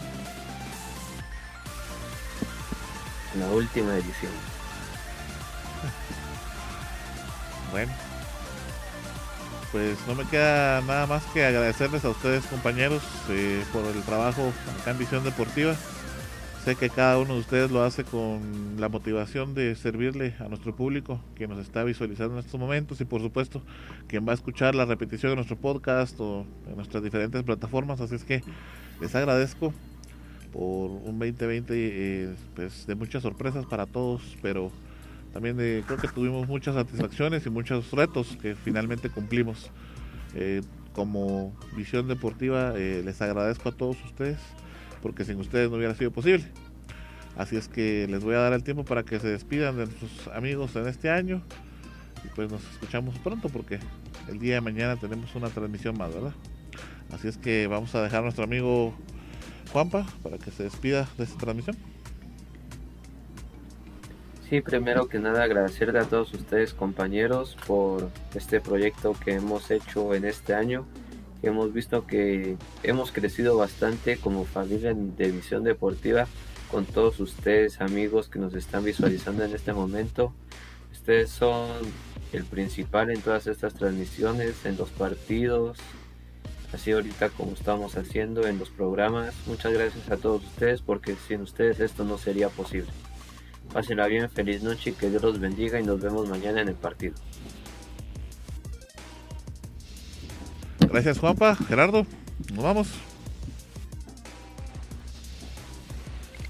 S2: La última edición.
S1: Bueno, pues no me queda nada más que agradecerles a ustedes compañeros eh, por el trabajo acá en Visión Deportiva. Sé que cada uno de ustedes lo hace con la motivación de servirle a nuestro público que nos está visualizando en estos momentos y por supuesto quien va a escuchar la repetición de nuestro podcast o en nuestras diferentes plataformas. Así es que les agradezco por un 2020 eh, pues de muchas sorpresas para todos, pero también de, creo que tuvimos muchas satisfacciones y muchos retos que finalmente cumplimos. Eh, como visión deportiva eh, les agradezco a todos ustedes porque sin ustedes no hubiera sido posible. Así es que les voy a dar el tiempo para que se despidan de nuestros amigos en este año. Y pues nos escuchamos pronto porque el día de mañana tenemos una transmisión más, ¿verdad? Así es que vamos a dejar a nuestro amigo Juanpa para que se despida de esta transmisión.
S2: Sí, primero que nada agradecerle a todos ustedes compañeros por este proyecto que hemos hecho en este año. Hemos visto que hemos crecido bastante como familia de visión deportiva con todos ustedes amigos que nos están visualizando en este momento. Ustedes son el principal en todas estas transmisiones, en los partidos, así ahorita como estamos haciendo en los programas. Muchas gracias a todos ustedes porque sin ustedes esto no sería posible. Pásenla bien, feliz noche, que Dios los bendiga y nos vemos mañana en el partido.
S1: Gracias Juanpa, Gerardo, nos vamos.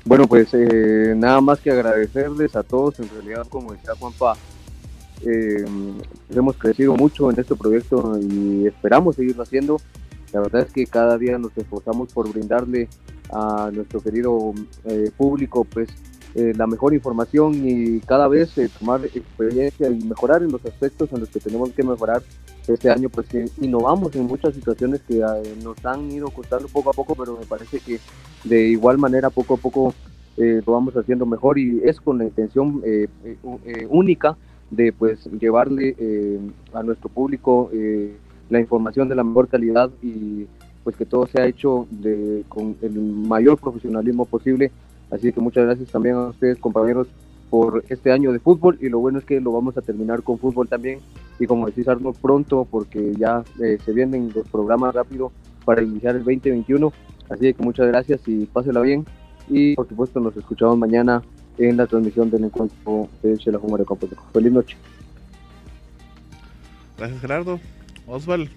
S13: Bueno, pues eh, nada más que agradecerles a todos, en realidad como decía Juanpa, eh, hemos crecido mucho en este proyecto y esperamos seguirlo haciendo. La verdad es que cada día nos esforzamos por brindarle a nuestro querido eh, público pues eh, la mejor información y cada vez eh, tomar experiencia y mejorar en los aspectos en los que tenemos que mejorar. Este año pues innovamos en muchas situaciones que eh, nos han ido costando poco a poco, pero me parece que de igual manera poco a poco lo vamos haciendo mejor y es con la intención única de pues llevarle a nuestro público la información de la mejor calidad y pues que todo sea hecho de, con el mayor profesionalismo posible Así que muchas gracias también a ustedes, compañeros, por este año de fútbol. Y lo bueno es que lo vamos a terminar con fútbol también. Y como decís Arnold pronto porque ya eh, se vienen los programas rápido para iniciar el 2021 así que muchas gracias y pásela bien. Y por supuesto nos escuchamos mañana en la transmisión del encuentro de Chela de Campo Feliz noche.
S1: Gracias Gerardo. Osval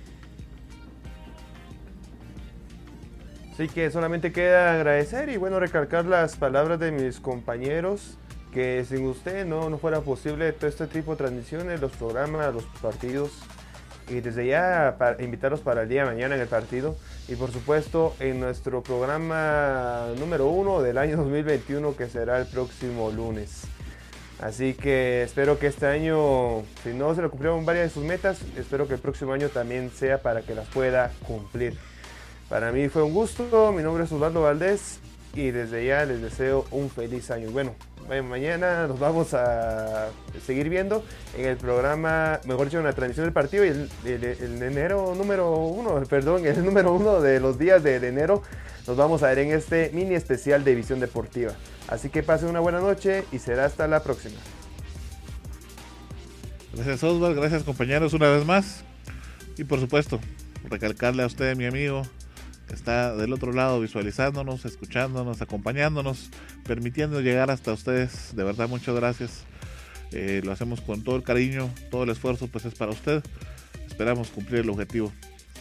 S3: Así que solamente queda agradecer y bueno, recalcar las palabras de mis compañeros, que sin usted no, no fuera posible todo este tipo de transmisiones, los programas, los partidos. Y desde ya para invitarlos para el día de mañana en el partido. Y por supuesto en nuestro programa número uno del año 2021 que será el próximo lunes. Así que espero que este año, si no se le cumplieron varias de sus metas, espero que el próximo año también sea para que las pueda cumplir. Para mí fue un gusto, mi nombre es Osvaldo Valdés y desde ya les deseo un feliz año. Bueno, mañana nos vamos a seguir viendo en el programa, mejor dicho, en la transmisión del partido y el, enero número uno, perdón, el número uno de los días de enero nos vamos a ver en este mini especial de Visión Deportiva. Así que pasen una buena noche y será hasta la próxima.
S1: Gracias Oswald, gracias compañeros una vez más. Y por supuesto, recalcarle a usted, mi amigo, está del otro lado visualizándonos, escuchándonos, acompañándonos, permitiendo llegar hasta ustedes. De verdad, muchas gracias. Eh, lo hacemos con todo el cariño, todo el esfuerzo, pues es para usted. Esperamos cumplir el objetivo.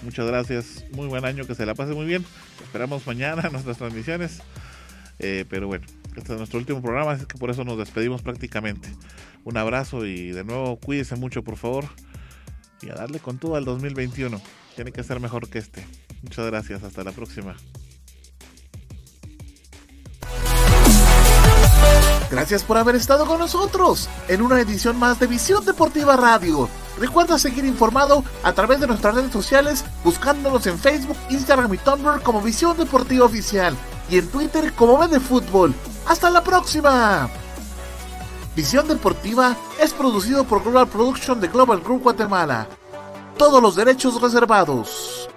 S1: Muchas gracias, muy buen año, que se la pase muy bien. Esperamos mañana nuestras transmisiones. Eh, pero bueno, este es nuestro último programa, así que por eso nos despedimos prácticamente. Un abrazo y de nuevo cuídese mucho, por favor. Y a darle con todo al 2021. Tiene que ser mejor que este. Muchas gracias, hasta la próxima.
S4: Gracias por haber estado con nosotros en una edición más de Visión Deportiva Radio. Recuerda seguir informado a través de nuestras redes sociales buscándonos en Facebook, Instagram y Tumblr como Visión Deportiva Oficial y en Twitter como de Fútbol. ¡Hasta la próxima! Visión Deportiva es producido por Global Production de Global Group Guatemala. Todos los derechos reservados.